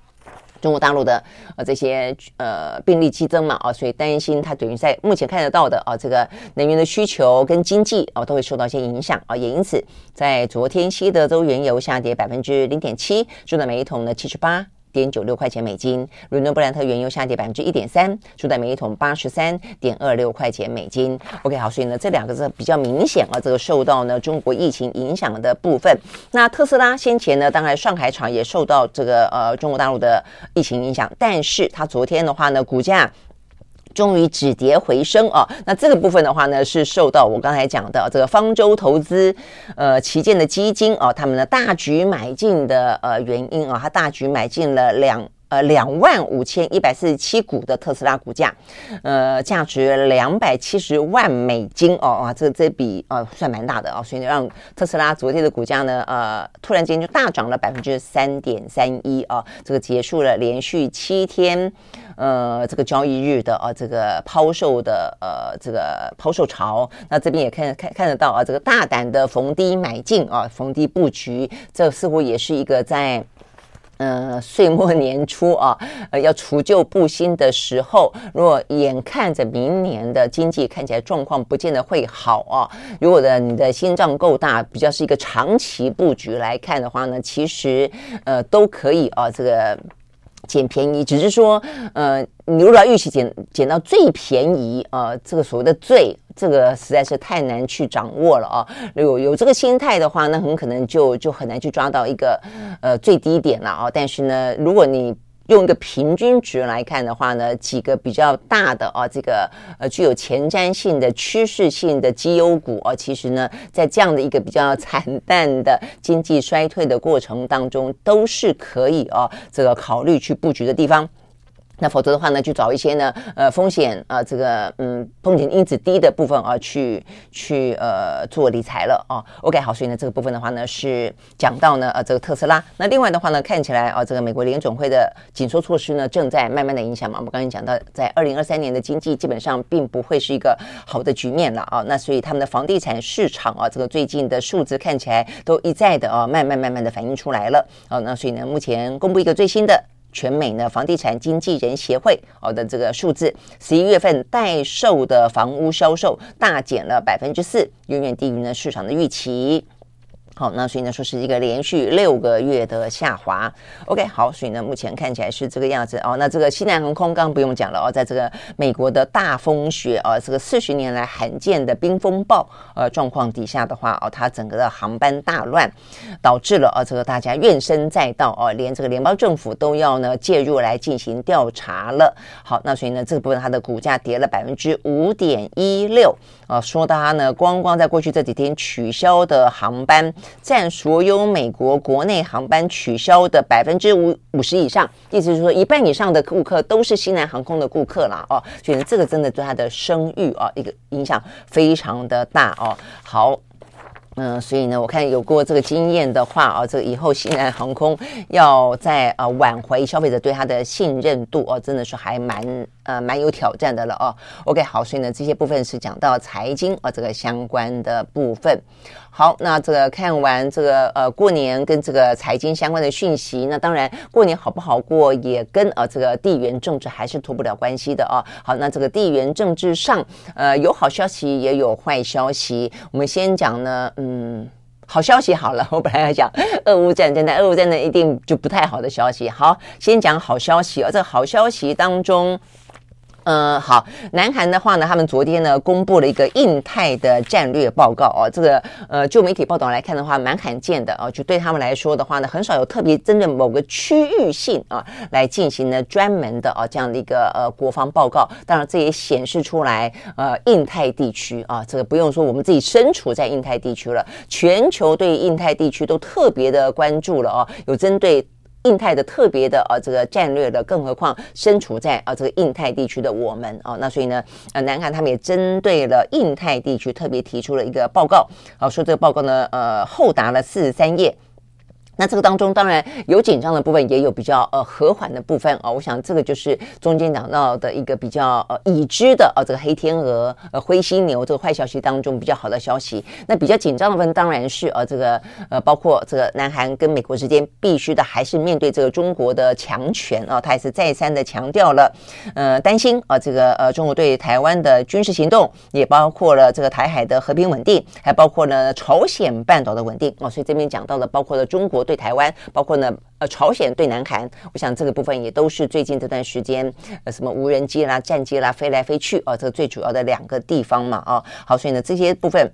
中国大陆的呃这些呃病例激增嘛啊，所以担心它等于在目前看得到的啊，这个能源的需求跟经济啊都会受到一些影响啊，也因此在昨天西德州原油下跌百分之零点七，收在每一桶呢七十八。点九六块钱美金，伦敦布兰特原油下跌百分之一点三，收在每一桶八十三点二六块钱美金。OK，好，所以呢，这两个是比较明显啊，这个受到呢中国疫情影响的部分。那特斯拉先前呢，当然上海厂也受到这个呃中国大陆的疫情影响，但是它昨天的话呢，股价。终于止跌回升啊！那这个部分的话呢，是受到我刚才讲的这个方舟投资呃旗舰的基金啊，他们的大举买进的呃原因啊，他大举买进了两呃两万五千一百四十七股的特斯拉股价，呃价值两百七十万美金哦啊，这这笔呃算蛮大的啊，所以让特斯拉昨天的股价呢呃突然间就大涨了百分之三点三一啊，这个结束了连续七天。呃，这个交易日的啊，这个抛售的呃，这个抛售潮，那这边也看看看得到啊，这个大胆的逢低买进啊，逢低布局，这似乎也是一个在呃岁末年初啊，呃要除旧布新的时候，如果眼看着明年的经济看起来状况不见得会好啊，如果的你的心脏够大，比较是一个长期布局来看的话呢，其实呃都可以啊，这个。捡便宜，只是说，呃，你如果要预期捡捡到最便宜，呃，这个所谓的最，这个实在是太难去掌握了啊。有有这个心态的话，那很可能就就很难去抓到一个呃最低点了啊。但是呢，如果你用一个平均值来看的话呢，几个比较大的啊，这个呃具有前瞻性的趋势性的绩优股啊，其实呢，在这样的一个比较惨淡的经济衰退的过程当中，都是可以啊，这个考虑去布局的地方。那否则的话呢，就找一些呢，呃，风险啊、这个嗯，风险因子低的部分啊，去去呃做理财了啊。OK，好，所以呢，这个部分的话呢，是讲到呢，呃，这个特斯拉。那另外的话呢，看起来啊，这个美国联准会的紧缩措施呢，正在慢慢的影响嘛。我们刚才讲到，在二零二三年的经济基本上并不会是一个好的局面了啊。那所以他们的房地产市场啊，这个最近的数字看起来都一再的啊，慢慢慢慢的反映出来了啊。那所以呢，目前公布一个最新的。全美呢房地产经纪人协会哦的这个数字，十一月份待售的房屋销售大减了百分之四，远远低于呢市场的预期。好，那所以呢，说是一个连续六个月的下滑。OK，好，所以呢，目前看起来是这个样子哦。那这个西南航空刚不用讲了哦，在这个美国的大风雪啊，这个四十年来罕见的冰风暴呃状况底下的话哦，它整个的航班大乱，导致了呃这个大家怨声载道哦，连这个联邦政府都要呢介入来进行调查了。好，那所以呢，这部分它的股价跌了百分之五点一六啊，说它呢，光光在过去这几天取消的航班。占所有美国国内航班取消的百分之五五十以上，意思是说一半以上的顾客都是西南航空的顾客啦哦，所以这个真的对他的声誉啊一个影响非常的大哦。好，嗯、所以呢，我看有过这个经验的话啊，这个以后西南航空要在啊挽回消费者对它的信任度哦，真的是还蛮。呃，蛮有挑战的了哦。OK，好，所以呢，这些部分是讲到财经啊、这个相关的部分。好，那这个看完这个呃过年跟这个财经相关的讯息，那当然过年好不好过也跟呃这个地缘政治还是脱不了关系的哦。好，那这个地缘政治上呃有好消息也有坏消息。我们先讲呢，嗯，好消息好了。我本来要讲俄乌战争，但俄乌战争一定就不太好的消息。好，先讲好消息哦。这好消息当中。嗯，好，南韩的话呢，他们昨天呢公布了一个印太的战略报告哦，这个呃，就媒体报道来看的话，蛮罕见的哦，就对他们来说的话呢，很少有特别针对某个区域性啊来进行呢专门的啊这样的一个呃国防报告。当然，这也显示出来呃，印太地区啊，这个不用说，我们自己身处在印太地区了，全球对印太地区都特别的关注了哦，有针对。印太的特别的呃，这个战略的，更何况身处在啊这个印太地区的我们啊，那所以呢，呃，南韩他们也针对了印太地区特别提出了一个报告，啊，说这个报告呢，呃，厚达了四十三页。那这个当中当然有紧张的部分，也有比较呃和缓的部分啊、我想这个就是中间讲到的一个比较呃已知的呃这个黑天鹅呃灰犀牛这个坏消息当中比较好的消息。那比较紧张的部分当然是呃这个呃包括这个南韩跟美国之间必须的还是面对这个中国的强权啊，他也是再三的强调了呃担心啊这个呃中国对台湾的军事行动，也包括了这个台海的和平稳定，还包括了朝鲜半岛的稳定啊。所以这边讲到了包括了中国对对台湾，包括呢，呃，朝鲜对南韩，我想这个部分也都是最近这段时间，呃，什么无人机啦、战机啦飞来飞去，哦，这个最主要的两个地方嘛，啊，好，所以呢，这些部分。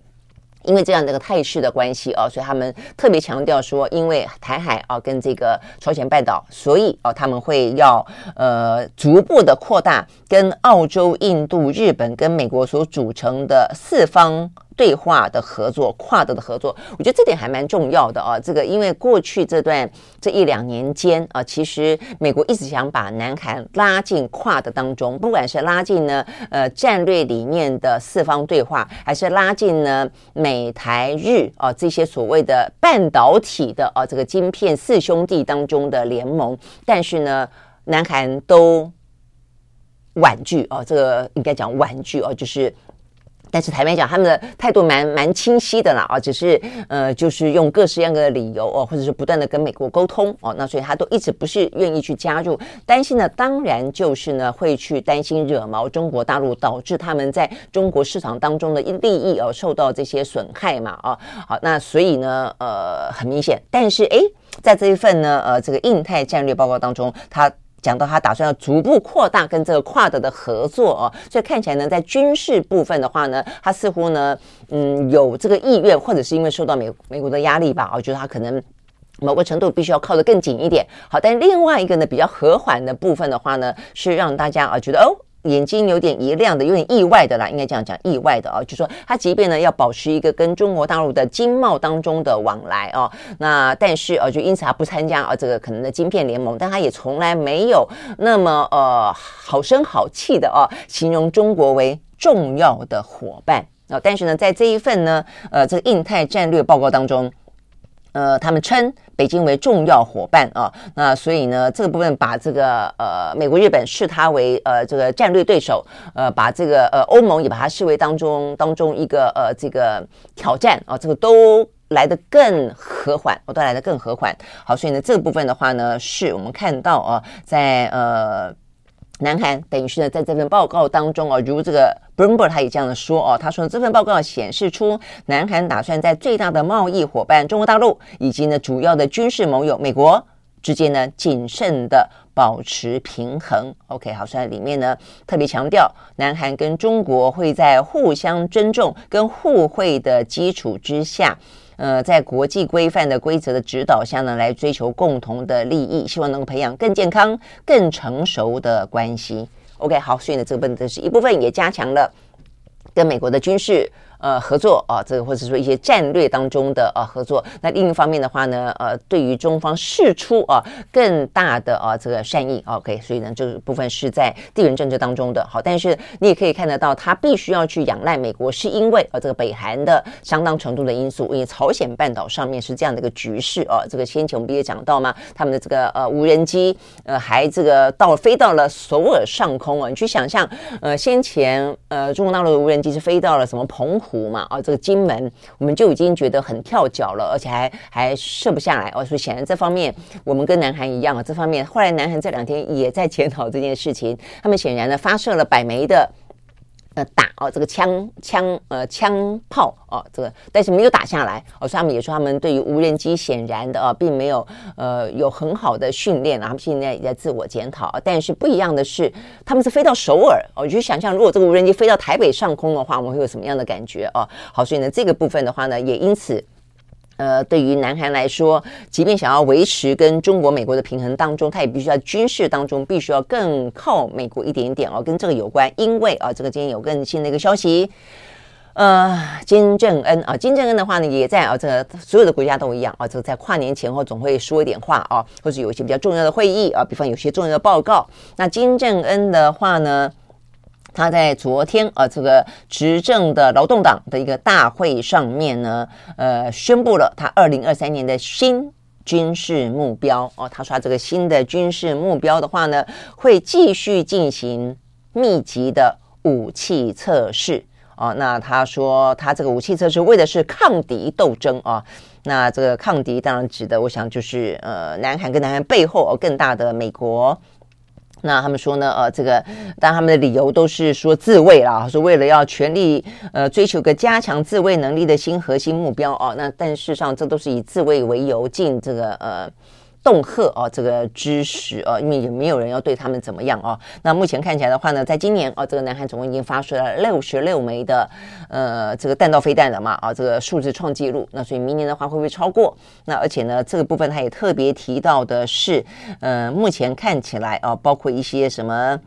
因为这样的一个态势的关系啊，所以他们特别强调说，因为台海啊跟这个朝鲜半岛，所以啊他们会要呃逐步的扩大跟澳洲、印度、日本跟美国所组成的四方对话的合作、跨的的合作。我觉得这点还蛮重要的啊。这个因为过去这段这一两年间啊，其实美国一直想把南韩拉进跨的当中，不管是拉进呢呃战略里面的四方对话，还是拉进呢美。台日啊，这些所谓的半导体的啊，这个晶片四兄弟当中的联盟，但是呢，南韩都婉拒啊，这个应该讲婉拒啊，就是。但是台湾讲他们的态度蛮蛮清晰的啦啊，只是呃就是用各式各样的理由哦，或者是不断的跟美国沟通哦，那所以他都一直不是愿意去加入，担心呢，当然就是呢会去担心惹毛中国大陆，导致他们在中国市场当中的利益而受到这些损害嘛啊，好，那所以呢呃很明显，但是诶，在这一份呢呃这个印太战略报告当中，他。讲到他打算要逐步扩大跟这个跨的的合作哦，所以看起来呢，在军事部分的话呢，他似乎呢，嗯，有这个意愿，或者是因为受到美美国的压力吧，我觉得他可能某个程度必须要靠得更紧一点。好，但另外一个呢，比较和缓的部分的话呢，是让大家啊觉得哦。眼睛有点一亮的，有点意外的啦，应该这样讲，意外的啊，就说他即便呢要保持一个跟中国大陆的经贸当中的往来哦，那但是呃，就因此他不参加啊这个可能的晶片联盟，但他也从来没有那么呃好声好气的哦形容中国为重要的伙伴啊，但是呢，在这一份呢呃这个印太战略报告当中。呃，他们称北京为重要伙伴啊，那所以呢，这个部分把这个呃美国、日本视他为呃这个战略对手，呃，把这个呃欧盟也把它视为当中当中一个呃这个挑战啊，这个都来得更和缓，我都来得更和缓。好，所以呢，这个部分的话呢，是我们看到啊，在呃。南韩等于是呢，在这份报告当中啊，如这个 Bloomberg 他也这样的说哦，他说这份报告显示出南韩打算在最大的贸易伙伴中国大陆以及呢主要的军事盟友美国之间呢谨慎的保持平衡。OK，好，所以里面呢特别强调，南韩跟中国会在互相尊重跟互惠的基础之下。呃，在国际规范的规则的指导下呢，来追求共同的利益，希望能够培养更健康、更成熟的关系。OK，好，所以呢，这个部分是一部分也加强了跟美国的军事。呃，合作啊，这个或者说一些战略当中的呃合作。那另一方面的话呢，呃，对于中方释出啊更大的啊这个善意，OK，所以呢，这个部分是在地缘政治当中的。好，但是你也可以看得到，他必须要去仰赖美国，是因为呃这个北韩的相当程度的因素，因为朝鲜半岛上面是这样的一个局势啊。这个先前我们不也讲到吗？他们的这个呃无人机呃还这个到飞到了首尔上空啊，你去想象呃先前呃中国大陆的无人机是飞到了什么澎湖。湖嘛，哦，这个金门，我们就已经觉得很跳脚了，而且还还射不下来哦，所以显然这方面我们跟南韩一样啊，这方面后来南韩这两天也在检讨这件事情，他们显然呢发射了百枚的。呃，打哦，这个枪枪呃枪炮哦，这个但是没有打下来哦，所以他们也说他们对于无人机显然的啊，并没有呃有很好的训练啊，他们现在也在自我检讨。但是不一样的是，他们是飞到首尔哦，我就想象如果这个无人机飞到台北上空的话，我们会有什么样的感觉哦？好，所以呢，这个部分的话呢，也因此。呃，对于南韩来说，即便想要维持跟中国、美国的平衡当中，他也必须在军事当中必须要更靠美国一点点哦，跟这个有关。因为啊，这个今天有更新的一个消息，呃，金正恩啊，金正恩的话呢，也在啊，这个所有的国家都一样啊，这个在跨年前后总会说一点话啊，或者有一些比较重要的会议啊，比方有些重要的报告。那金正恩的话呢？他在昨天啊，这个执政的劳动党的一个大会上面呢，呃，宣布了他二零二三年的新军事目标哦。他说这个新的军事目标的话呢，会继续进行密集的武器测试哦。那他说他这个武器测试为的是抗敌斗争啊。那这个抗敌当然指的，我想就是呃，南韩跟南韩背后更大的美国。那他们说呢，呃，这个但他们的理由都是说自卫啦，说为了要全力呃追求个加强自卫能力的新核心目标哦。那但事实上，这都是以自卫为由进这个呃。恫吓哦，这个知识哦，因为也没有人要对他们怎么样哦。那目前看起来的话呢，在今年哦，这个南韩总共已经发射了六十六枚的呃这个弹道飞弹了嘛啊，这个数字创纪录。那所以明年的话会不会超过？那而且呢，这个部分他也特别提到的是，呃，目前看起来啊，包括一些什么。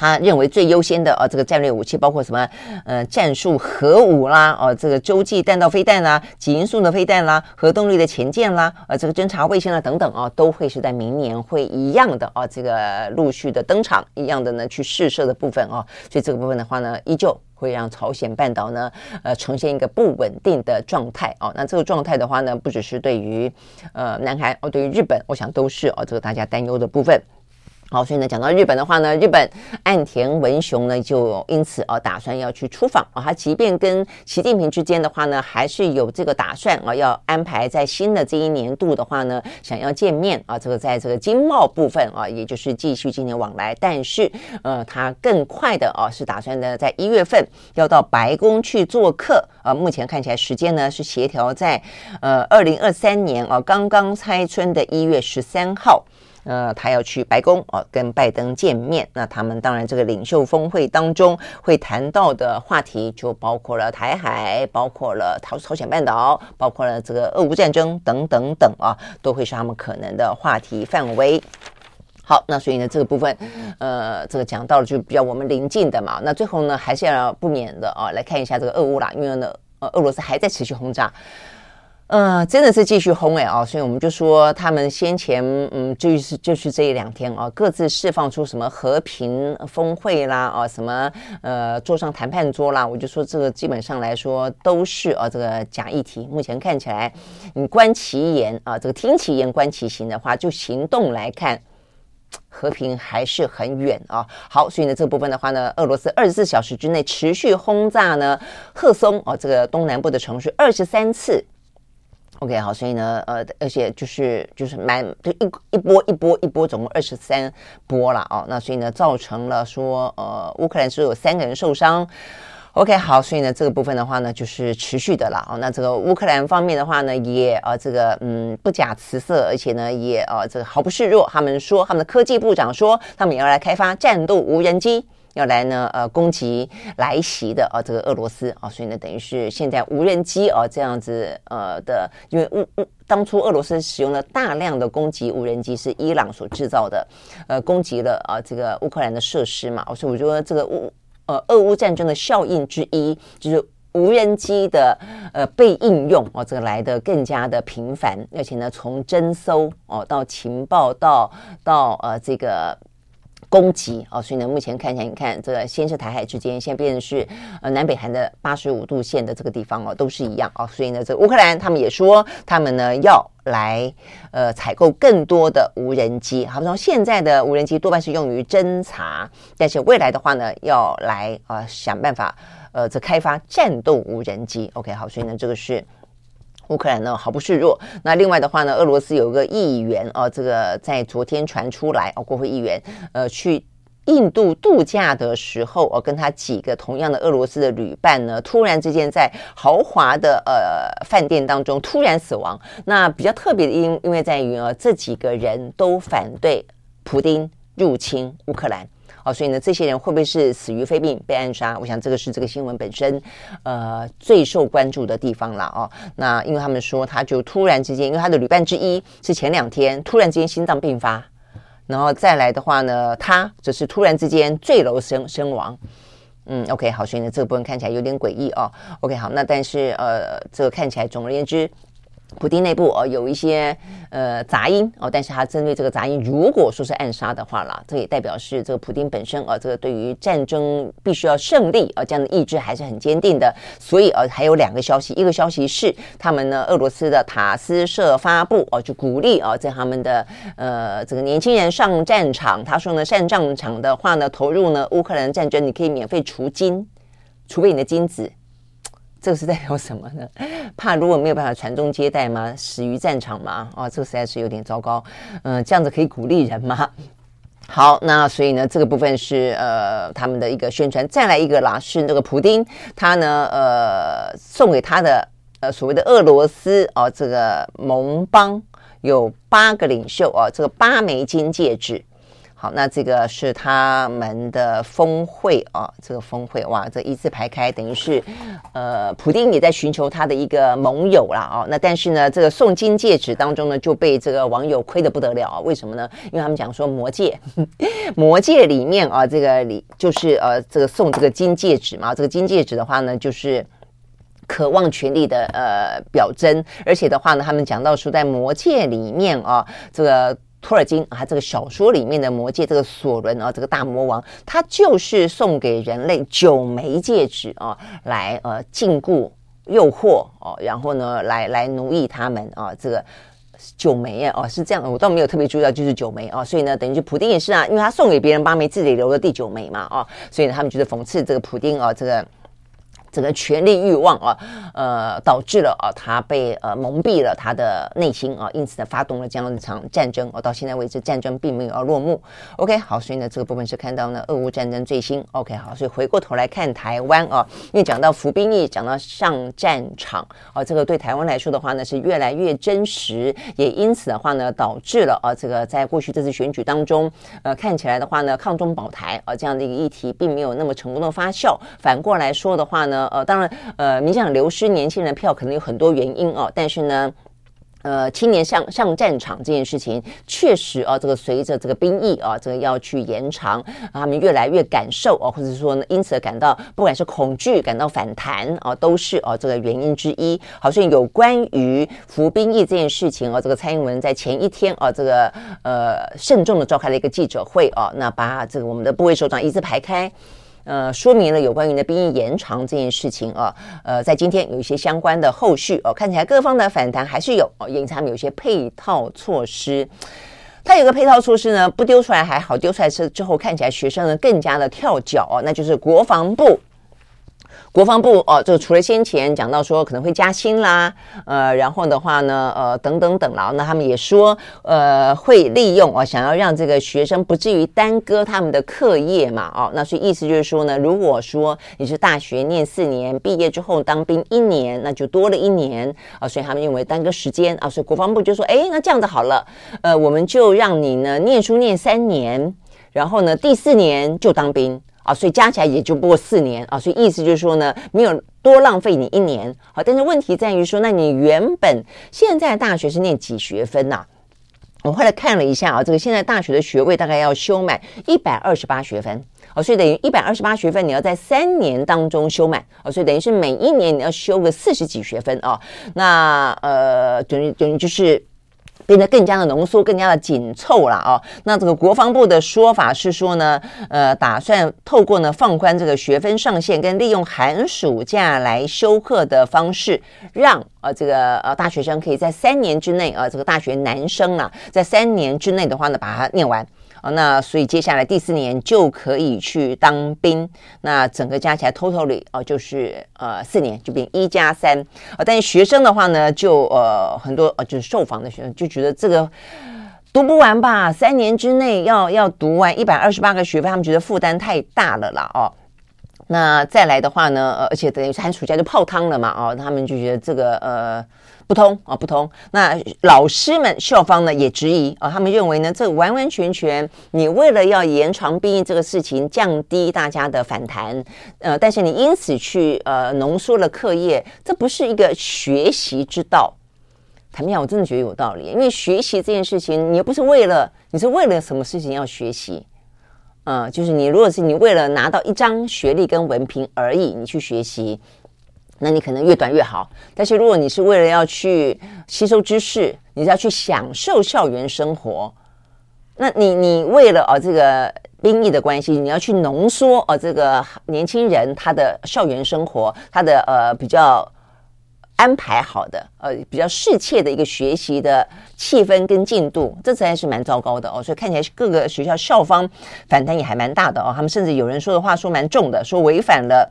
他认为最优先的啊，这个战略武器包括什么？呃，战术核武啦，哦、啊，这个洲际弹道飞弹啦，极音速的飞弹啦，核动力的潜舰啦，呃、啊，这个侦察卫星啦等等啊，都会是在明年会一样的啊，这个陆续的登场，一样的呢去试射的部分啊，所以这个部分的话呢，依旧会让朝鲜半岛呢，呃，呈现一个不稳定的状态啊。那这个状态的话呢，不只是对于呃南韩哦，对于日本，我想都是哦，这个大家担忧的部分。好，所以呢，讲到日本的话呢，日本岸田文雄呢就因此啊打算要去出访啊，他即便跟习近平之间的话呢，还是有这个打算啊，要安排在新的这一年度的话呢，想要见面啊，这个在这个经贸部分啊，也就是继续进行往来，但是呃，他更快的啊是打算呢在一月份要到白宫去做客啊，目前看起来时间呢是协调在呃二零二三年啊刚刚开春的一月十三号。呃，他要去白宫哦，跟拜登见面。那他们当然这个领袖峰会当中会谈到的话题，就包括了台海，包括了朝朝鲜半岛，包括了这个俄乌战争等等等啊，都会是他们可能的话题范围。好，那所以呢，这个部分，呃，这个讲到了就比较我们临近的嘛。那最后呢，还是要不免的啊，来看一下这个俄乌啦，因为呢，呃，俄罗斯还在持续轰炸，呃，真的是继续轰哎啊，所以我们就说他们先前嗯，就是就是这一两天啊，各自释放出什么和平峰会啦啊，什么呃，坐上谈判桌啦，我就说这个基本上来说都是啊，这个假议题。目前看起来，你观其言啊，这个听其言观其行的话，就行动来看。和平还是很远啊。好，所以呢，这部分的话呢，俄罗斯二十四小时之内持续轰炸呢，赫松哦，这个东南部的城市二十三次。OK，好，所以呢，呃，而且就是就是蛮就一一波一波一波，总共二十三波了哦。那所以呢，造成了说，呃，乌克兰是有三个人受伤。OK，好，所以呢，这个部分的话呢，就是持续的了哦。那这个乌克兰方面的话呢，也呃，这个嗯，不假辞色，而且呢，也呃，这个毫不示弱。他们说，他们的科技部长说，他们也要来开发战斗无人机，要来呢，呃，攻击来袭的啊，这个俄罗斯啊。所以呢，等于是现在无人机啊这样子呃的，因为乌乌当初俄罗斯使用了大量的攻击无人机，是伊朗所制造的，呃，攻击了啊这个乌克兰的设施嘛。所以我觉得这个乌。呃，俄乌战争的效应之一就是无人机的呃被应用哦，这个来的更加的频繁，而且呢，从侦搜哦到情报到到呃这个攻击哦，所以呢，目前看起来，你看这个先是台海之间，现在变成是呃南北韩的八十五度线的这个地方哦，都是一样哦，所以呢，这乌克兰他们也说，他们呢要。来，呃，采购更多的无人机。好，从现在的无人机多半是用于侦察，但是未来的话呢，要来啊、呃、想办法，呃，这开发战斗无人机。OK，好，所以呢，这个是乌克兰呢毫不示弱。那另外的话呢，俄罗斯有个议员哦、这个在昨天传出来哦，国会议员呃去。印度度假的时候，我跟他几个同样的俄罗斯的旅伴呢，突然之间在豪华的呃饭店当中突然死亡。那比较特别的因因为在于呃，这几个人都反对普丁入侵乌克兰哦，所以呢，这些人会不会是死于非命被暗杀？我想这个是这个新闻本身呃最受关注的地方了哦。那因为他们说，他就突然之间，因为他的旅伴之一是前两天突然之间心脏病发。然后再来的话呢，他只是突然之间坠楼身身亡。嗯，OK，好，所以呢，这个部分看起来有点诡异哦。OK，好，那但是呃，这个看起来总而言之。普丁内部哦有一些呃杂音哦，但是他针对这个杂音，如果说是暗杀的话啦，这也代表是这个普丁本身啊，这个对于战争必须要胜利啊这样的意志还是很坚定的。所以呃还有两个消息，一个消息是他们呢俄罗斯的塔斯社发布哦，就鼓励啊在他们的呃这个年轻人上战场。他说呢上战场的话呢投入呢乌克兰战争，你可以免费除金，除非你的精子。这个是代表什么呢？怕如果没有办法传宗接代吗？死于战场吗？哦，这个实在是有点糟糕。嗯、呃，这样子可以鼓励人吗？好，那所以呢，这个部分是呃他们的一个宣传。再来一个啦，是那个普丁，他呢呃送给他的呃所谓的俄罗斯哦、这个盟邦有八个领袖哦、这个八枚金戒指。好，那这个是他们的峰会啊，这个峰会哇，这一字排开，等于是，呃，普丁也在寻求他的一个盟友啦啊。那但是呢，这个送金戒指当中呢，就被这个网友亏得不得了啊。为什么呢？因为他们讲说魔戒，魔戒里面啊，这个里就是呃，这个送这个金戒指嘛。这个金戒指的话呢，就是渴望权力的呃表征，而且的话呢，他们讲到说在魔戒里面啊，这个。托尔金啊，这个小说里面的魔戒，这个索伦啊，这个大魔王，他就是送给人类九枚戒指啊，来呃禁锢、诱惑哦，然后呢，来来奴役他们啊，这个九枚啊，哦是这样，我倒没有特别注意到，就是九枚啊，所以呢，等于就普丁也是啊，因为他送给别人八枚，自己留了第九枚嘛啊，所以呢，他们就是讽刺这个普丁啊，这个。整个权力欲望啊，呃，导致了啊，他被呃蒙蔽了他的内心啊，因此呢，发动了这样一场战争。哦，到现在为止，战争并没有要落幕。OK，好，所以呢，这个部分是看到呢，俄乌战争最新。OK，好，所以回过头来看台湾啊，因为讲到服兵役，讲到上战场啊，这个对台湾来说的话呢，是越来越真实，也因此的话呢，导致了啊，这个在过去这次选举当中，呃，看起来的话呢，抗中保台啊这样的一个议题，并没有那么成功的发酵。反过来说的话呢，呃呃，当然，呃，民进党流失年轻人票可能有很多原因哦，但是呢，呃，青年上上战场这件事情，确实啊，这个随着这个兵役啊，这个要去延长，他们越来越感受啊，或者说呢，因此感到不管是恐惧，感到反弹啊，都是啊这个原因之一。好，像有关于服兵役这件事情啊，这个蔡英文在前一天啊，这个呃慎重的召开了一个记者会啊，那把这个我们的部位首长一字排开。呃，说明了有关于的兵役延长这件事情啊，呃，在今天有一些相关的后续哦，看起来各方的反弹还是有哦，隐藏有些配套措施，它有个配套措施呢，不丢出来还好，丢出来之之后看起来学生呢更加的跳脚哦，那就是国防部。国防部哦，就除了先前讲到说可能会加薪啦，呃，然后的话呢，呃，等等等啦，那他们也说，呃，会利用哦，想要让这个学生不至于耽搁他们的课业嘛，哦，那所以意思就是说呢，如果说你是大学念四年，毕业之后当兵一年，那就多了一年啊，所以他们认为耽搁时间啊，所以国防部就说，哎，那这样子好了，呃，我们就让你呢念书念三年，然后呢第四年就当兵。啊，所以加起来也就不过四年啊，所以意思就是说呢，没有多浪费你一年。好，但是问题在于说，那你原本现在大学是念几学分呐？我后来看了一下啊，这个现在大学的学位大概要修满一百二十八学分，哦，所以等于一百二十八学分你要在三年当中修满，哦，所以等于是每一年你要修个四十几学分啊。那呃，等于等于就是。变得更加的浓缩，更加的紧凑了哦。那这个国防部的说法是说呢，呃，打算透过呢放宽这个学分上限，跟利用寒暑假来休课的方式，让呃这个呃大学生可以在三年之内，呃，这个大学男生啊，在三年之内的话呢，把它念完。哦，那所以接下来第四年就可以去当兵，那整个加起来 totally 哦，就是呃四年就变一加三啊。但是学生的话呢，就呃很多呃就是受访的学生就觉得这个读不完吧，三年之内要要读完一百二十八个学分，他们觉得负担太大了啦哦。那再来的话呢，呃，而且等于寒暑假就泡汤了嘛哦，他们就觉得这个呃。不通啊，不通。那老师们、校方呢也质疑啊，他们认为呢，这完完全全你为了要延长兵役这个事情，降低大家的反弹，呃，但是你因此去呃浓缩了课业，这不是一个学习之道。坦白讲，我真的觉得有道理，因为学习这件事情，你又不是为了，你是为了什么事情要学习？嗯、呃，就是你如果是你为了拿到一张学历跟文凭而已，你去学习。那你可能越短越好，但是如果你是为了要去吸收知识，你是要去享受校园生活，那你你为了啊这个兵役的关系，你要去浓缩啊这个年轻人他的校园生活，他的呃比较安排好的呃比较适切的一个学习的气氛跟进度，这实在是蛮糟糕的哦。所以看起来各个学校校方反弹也还蛮大的哦，他们甚至有人说的话说蛮重的，说违反了。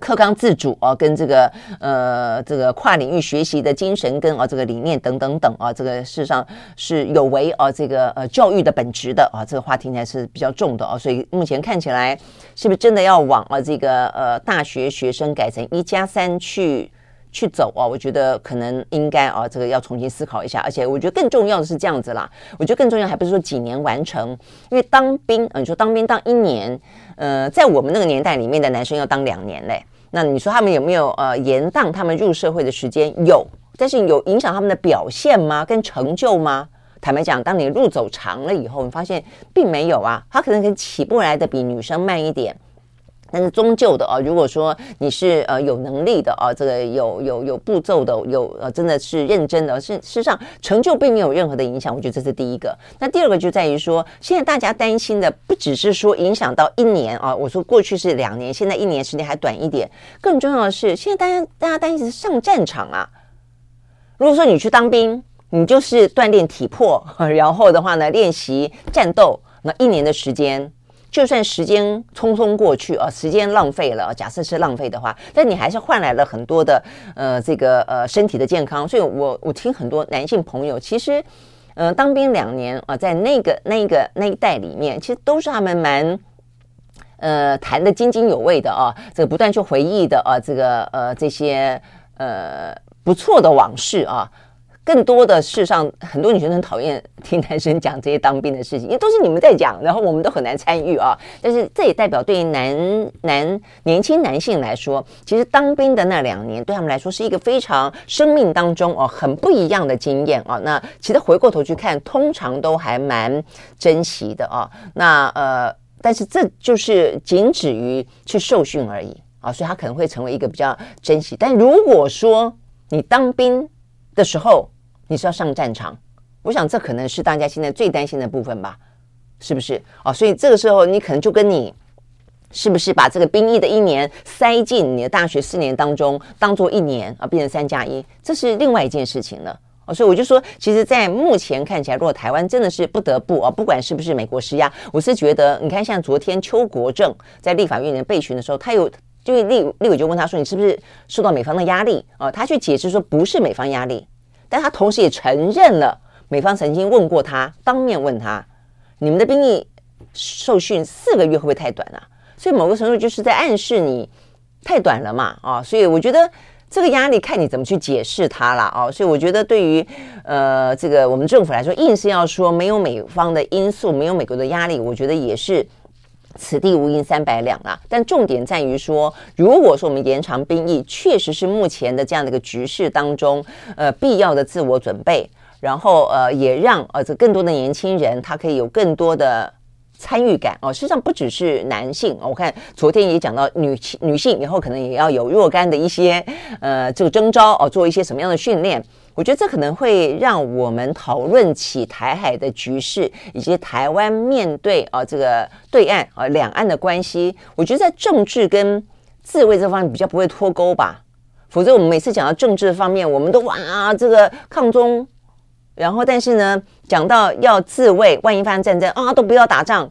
课纲自主啊，跟这个呃这个跨领域学习的精神跟啊这个理念等等等啊，这个事实上是有违啊这个呃教育的本质的啊，这个话听起来是比较重的啊，所以目前看起来是不是真的要往啊这个呃大学学生改成一加三去去走啊？我觉得可能应该啊这个要重新思考一下，而且我觉得更重要的是这样子啦，我觉得更重要还不是说几年完成，因为当兵，你说当兵当一年。呃，在我们那个年代里面的男生要当两年嘞，那你说他们有没有呃延宕他们入社会的时间？有，但是有影响他们的表现吗？跟成就吗？坦白讲，当你路走长了以后，你发现并没有啊，他可能可以起步来的比女生慢一点。但是终究的啊，如果说你是呃有能力的啊，这个有有有步骤的，有呃真的是认真的，是事实上成就并没有任何的影响。我觉得这是第一个。那第二个就在于说，现在大家担心的不只是说影响到一年啊，我说过去是两年，现在一年时间还短一点。更重要的是，现在大家大家担心是上战场啊。如果说你去当兵，你就是锻炼体魄，然后的话呢，练习战斗，那一年的时间。就算时间匆匆过去啊，时间浪费了，假设是浪费的话，但你还是换来了很多的呃这个呃身体的健康。所以我我听很多男性朋友，其实呃当兵两年啊，在那个那个那一代里面，其实都是他们蛮呃谈得津津有味的啊，这个不断去回忆的啊，这个呃这些呃不错的往事啊。更多的事上，很多女生很讨厌听男生讲这些当兵的事情，因为都是你们在讲，然后我们都很难参与啊。但是这也代表对于男男年轻男性来说，其实当兵的那两年对他们来说是一个非常生命当中哦很不一样的经验哦。那其实回过头去看，通常都还蛮珍惜的啊。那呃，但是这就是仅止于去受训而已啊，所以他可能会成为一个比较珍惜。但如果说你当兵的时候，你是要上战场，我想这可能是大家现在最担心的部分吧，是不是？哦，所以这个时候你可能就跟你是不是把这个兵役的一年塞进你的大学四年当中，当做一年啊，变成三加一，这是另外一件事情了。哦，所以我就说，其实，在目前看起来，如果台湾真的是不得不啊，不管是不是美国施压，我是觉得，你看，像昨天邱国正在立法院里备询的时候，他有就立立委就问他说，你是不是受到美方的压力啊？他去解释说，不是美方压力。但他同时也承认了，美方曾经问过他，当面问他，你们的兵役受训四个月会不会太短啊？所以某个程度就是在暗示你太短了嘛，啊，所以我觉得这个压力看你怎么去解释它了啊。所以我觉得对于呃这个我们政府来说，硬是要说没有美方的因素，没有美国的压力，我觉得也是。此地无银三百两啊！但重点在于说，如果说我们延长兵役，确实是目前的这样的一个局势当中，呃，必要的自我准备，然后呃，也让呃这更多的年轻人他可以有更多的参与感哦。事实上，不只是男性，我看昨天也讲到女女性以后可能也要有若干的一些呃这个征召哦，做一些什么样的训练。我觉得这可能会让我们讨论起台海的局势，以及台湾面对啊这个对岸啊两岸的关系。我觉得在政治跟自卫这方面比较不会脱钩吧，否则我们每次讲到政治方面，我们都哇这个抗中，然后但是呢讲到要自卫，万一发生战争啊都不要打仗，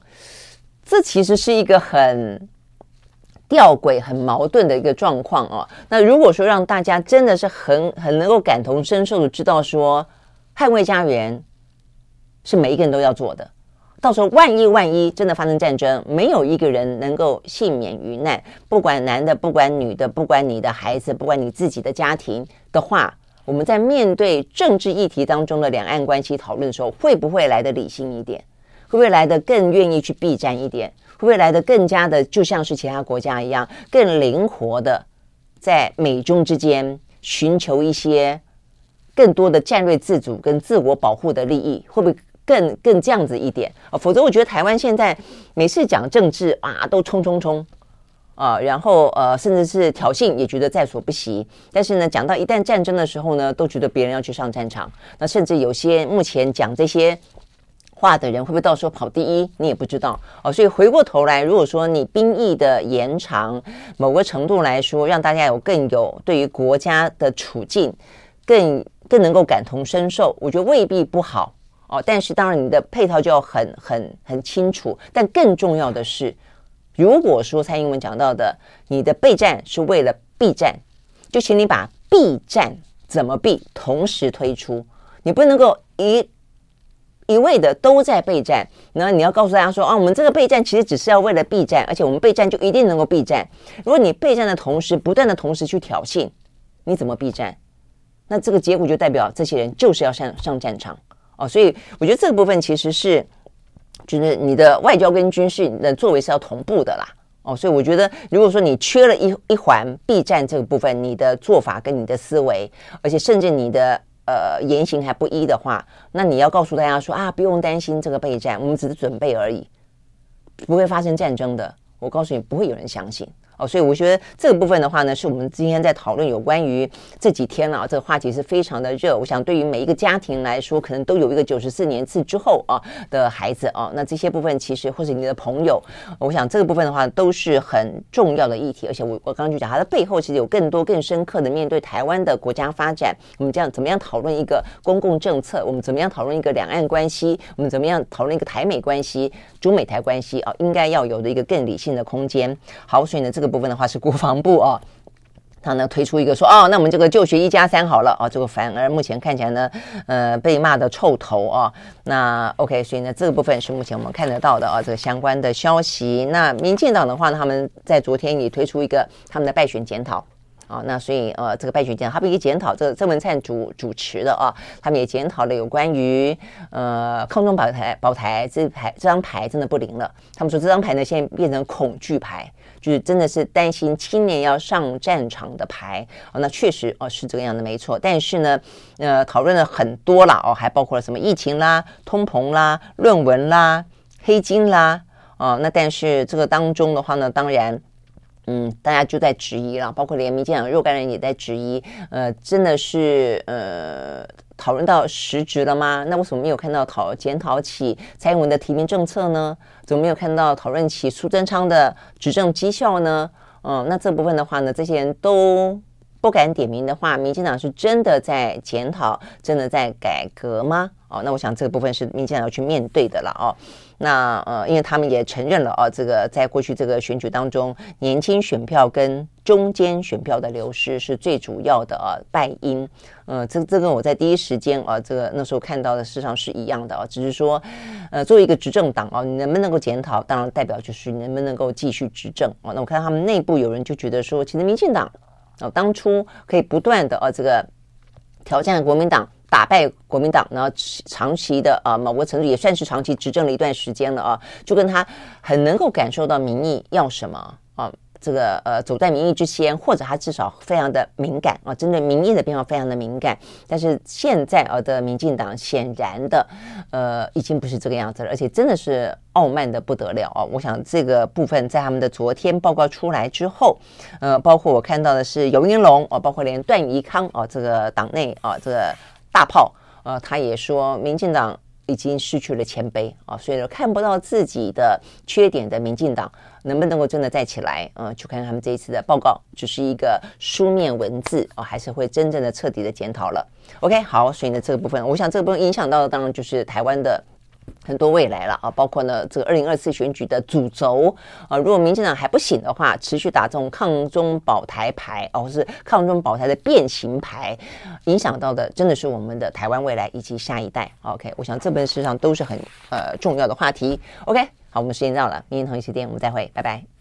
这其实是一个很。吊诡很矛盾的一个状况哦。那如果说让大家真的是很很能够感同身受的知道说，捍卫家园是每一个人都要做的，到时候万一万一真的发生战争，没有一个人能够幸免于难，不管男的，不管女的，不管你的孩子，不管你自己的家庭的话，我们在面对政治议题当中的两岸关系讨论的时候，会不会来得理性一点？会不会来得更愿意去避战一点？会不会来得更加的，就像是其他国家一样，更灵活的在美中之间寻求一些更多的战略自主跟自我保护的利益？会不会更更这样子一点？啊，否则我觉得台湾现在每次讲政治啊，都冲冲冲啊，然后呃，甚至是挑衅也觉得在所不惜。但是呢，讲到一旦战争的时候呢，都觉得别人要去上战场。那甚至有些目前讲这些。话的人会不会到时候跑第一？你也不知道哦。所以回过头来，如果说你兵役的延长，某个程度来说，让大家有更有对于国家的处境更更能够感同身受，我觉得未必不好哦。但是当然，你的配套就要很很很清楚。但更重要的是，如果说蔡英文讲到的，你的备战是为了避战，就请你把避战怎么避同时推出，你不能够一。一味的都在备战，然后你要告诉大家说啊，我们这个备战其实只是要为了避战，而且我们备战就一定能够避战。如果你备战的同时不断的同时去挑衅，你怎么避战？那这个结果就代表这些人就是要上上战场哦。所以我觉得这个部分其实是，就是你的外交跟军事的作为是要同步的啦。哦，所以我觉得如果说你缺了一一环避战这个部分，你的做法跟你的思维，而且甚至你的。呃，言行还不一的话，那你要告诉大家说啊，不用担心这个备战，我们只是准备而已，不会发生战争的。我告诉你，不会有人相信。哦，所以我觉得这个部分的话呢，是我们今天在讨论有关于这几天啊，这个话题是非常的热。我想对于每一个家庭来说，可能都有一个九十四年次之后啊的孩子啊，那这些部分其实或者你的朋友，我想这个部分的话都是很重要的议题。而且我我刚刚就讲，它的背后其实有更多更深刻的面对台湾的国家发展，我们这样怎么样讨论一个公共政策？我们怎么样讨论一个两岸关系？我们怎么样讨论一个台美关系、中美台关系啊？应该要有的一个更理性的空间。好，所以呢，这个。部分的话是国防部啊，他呢推出一个说哦，那我们这个就学一加三好了哦，这个反而目前看起来呢，呃，被骂的臭头啊。那 OK，所以呢，这个部分是目前我们看得到的啊，这个相关的消息。那民进党的话呢，他们在昨天也推出一个他们的败选检讨。啊，那所以呃，这个败选检讨，他们也检讨这郑文灿主主持的啊，他们也检讨了有关于呃抗中保台保台这牌这张牌真的不灵了。他们说这张牌呢，现在变成恐惧牌，就是真的是担心青年要上战场的牌。哦，那确实哦是这个样的没错。但是呢，呃，讨论了很多了哦，还包括了什么疫情啦、通膨啦、论文啦、黑金啦，哦，那但是这个当中的话呢，当然。嗯，大家就在质疑了，包括连民进党若干人也在质疑，呃，真的是呃讨论到实质了吗？那为什么没有看到讨检讨起蔡英文的提名政策呢？怎么没有看到讨论起苏贞昌的执政绩效呢？嗯、那这部分的话呢，这些人都不敢点名的话，民进党是真的在检讨，真的在改革吗？哦，那我想这个部分是民进党要去面对的了哦。那呃，因为他们也承认了啊，这个在过去这个选举当中，年轻选票跟中间选票的流失是最主要的啊败因。呃，这这跟我在第一时间啊，这个那时候看到的事实上是一样的啊，只是说，呃，作为一个执政党啊，你能不能够检讨，当然代表就是你能不能够继续执政啊。那我看他们内部有人就觉得说，其实民进党啊，当初可以不断的啊这个挑战国民党。打败国民党，呢长期的啊，某个程度也算是长期执政了一段时间了啊，就跟他很能够感受到民意要什么啊。这个呃，走在民意之先，或者他至少非常的敏感啊，针对民意的变化非常的敏感。但是现在啊的民进党显然的呃，已经不是这个样子了，而且真的是傲慢的不得了啊！我想这个部分在他们的昨天报告出来之后，呃，包括我看到的是游盈龙啊，包括连段宜康啊，这个党内啊，这个大炮，呃，他也说民进党已经失去了谦卑啊，所以说看不到自己的缺点的民进党。能不能够真的再起来？嗯，去看看他们这一次的报告，只是一个书面文字哦，还是会真正的彻底的检讨了？OK，好，所以呢，这个部分，我想这个部分影响到的当然就是台湾的很多未来了啊，包括呢这个二零二四选举的主轴啊，如果民进党还不醒的话，持续打这种抗中保台牌哦，是抗中保台的变形牌，影响到的真的是我们的台湾未来以及下一代。OK，我想这本事实上都是很呃重要的话题。OK。好，我们时间到了，明天同一时间我们再会，拜拜。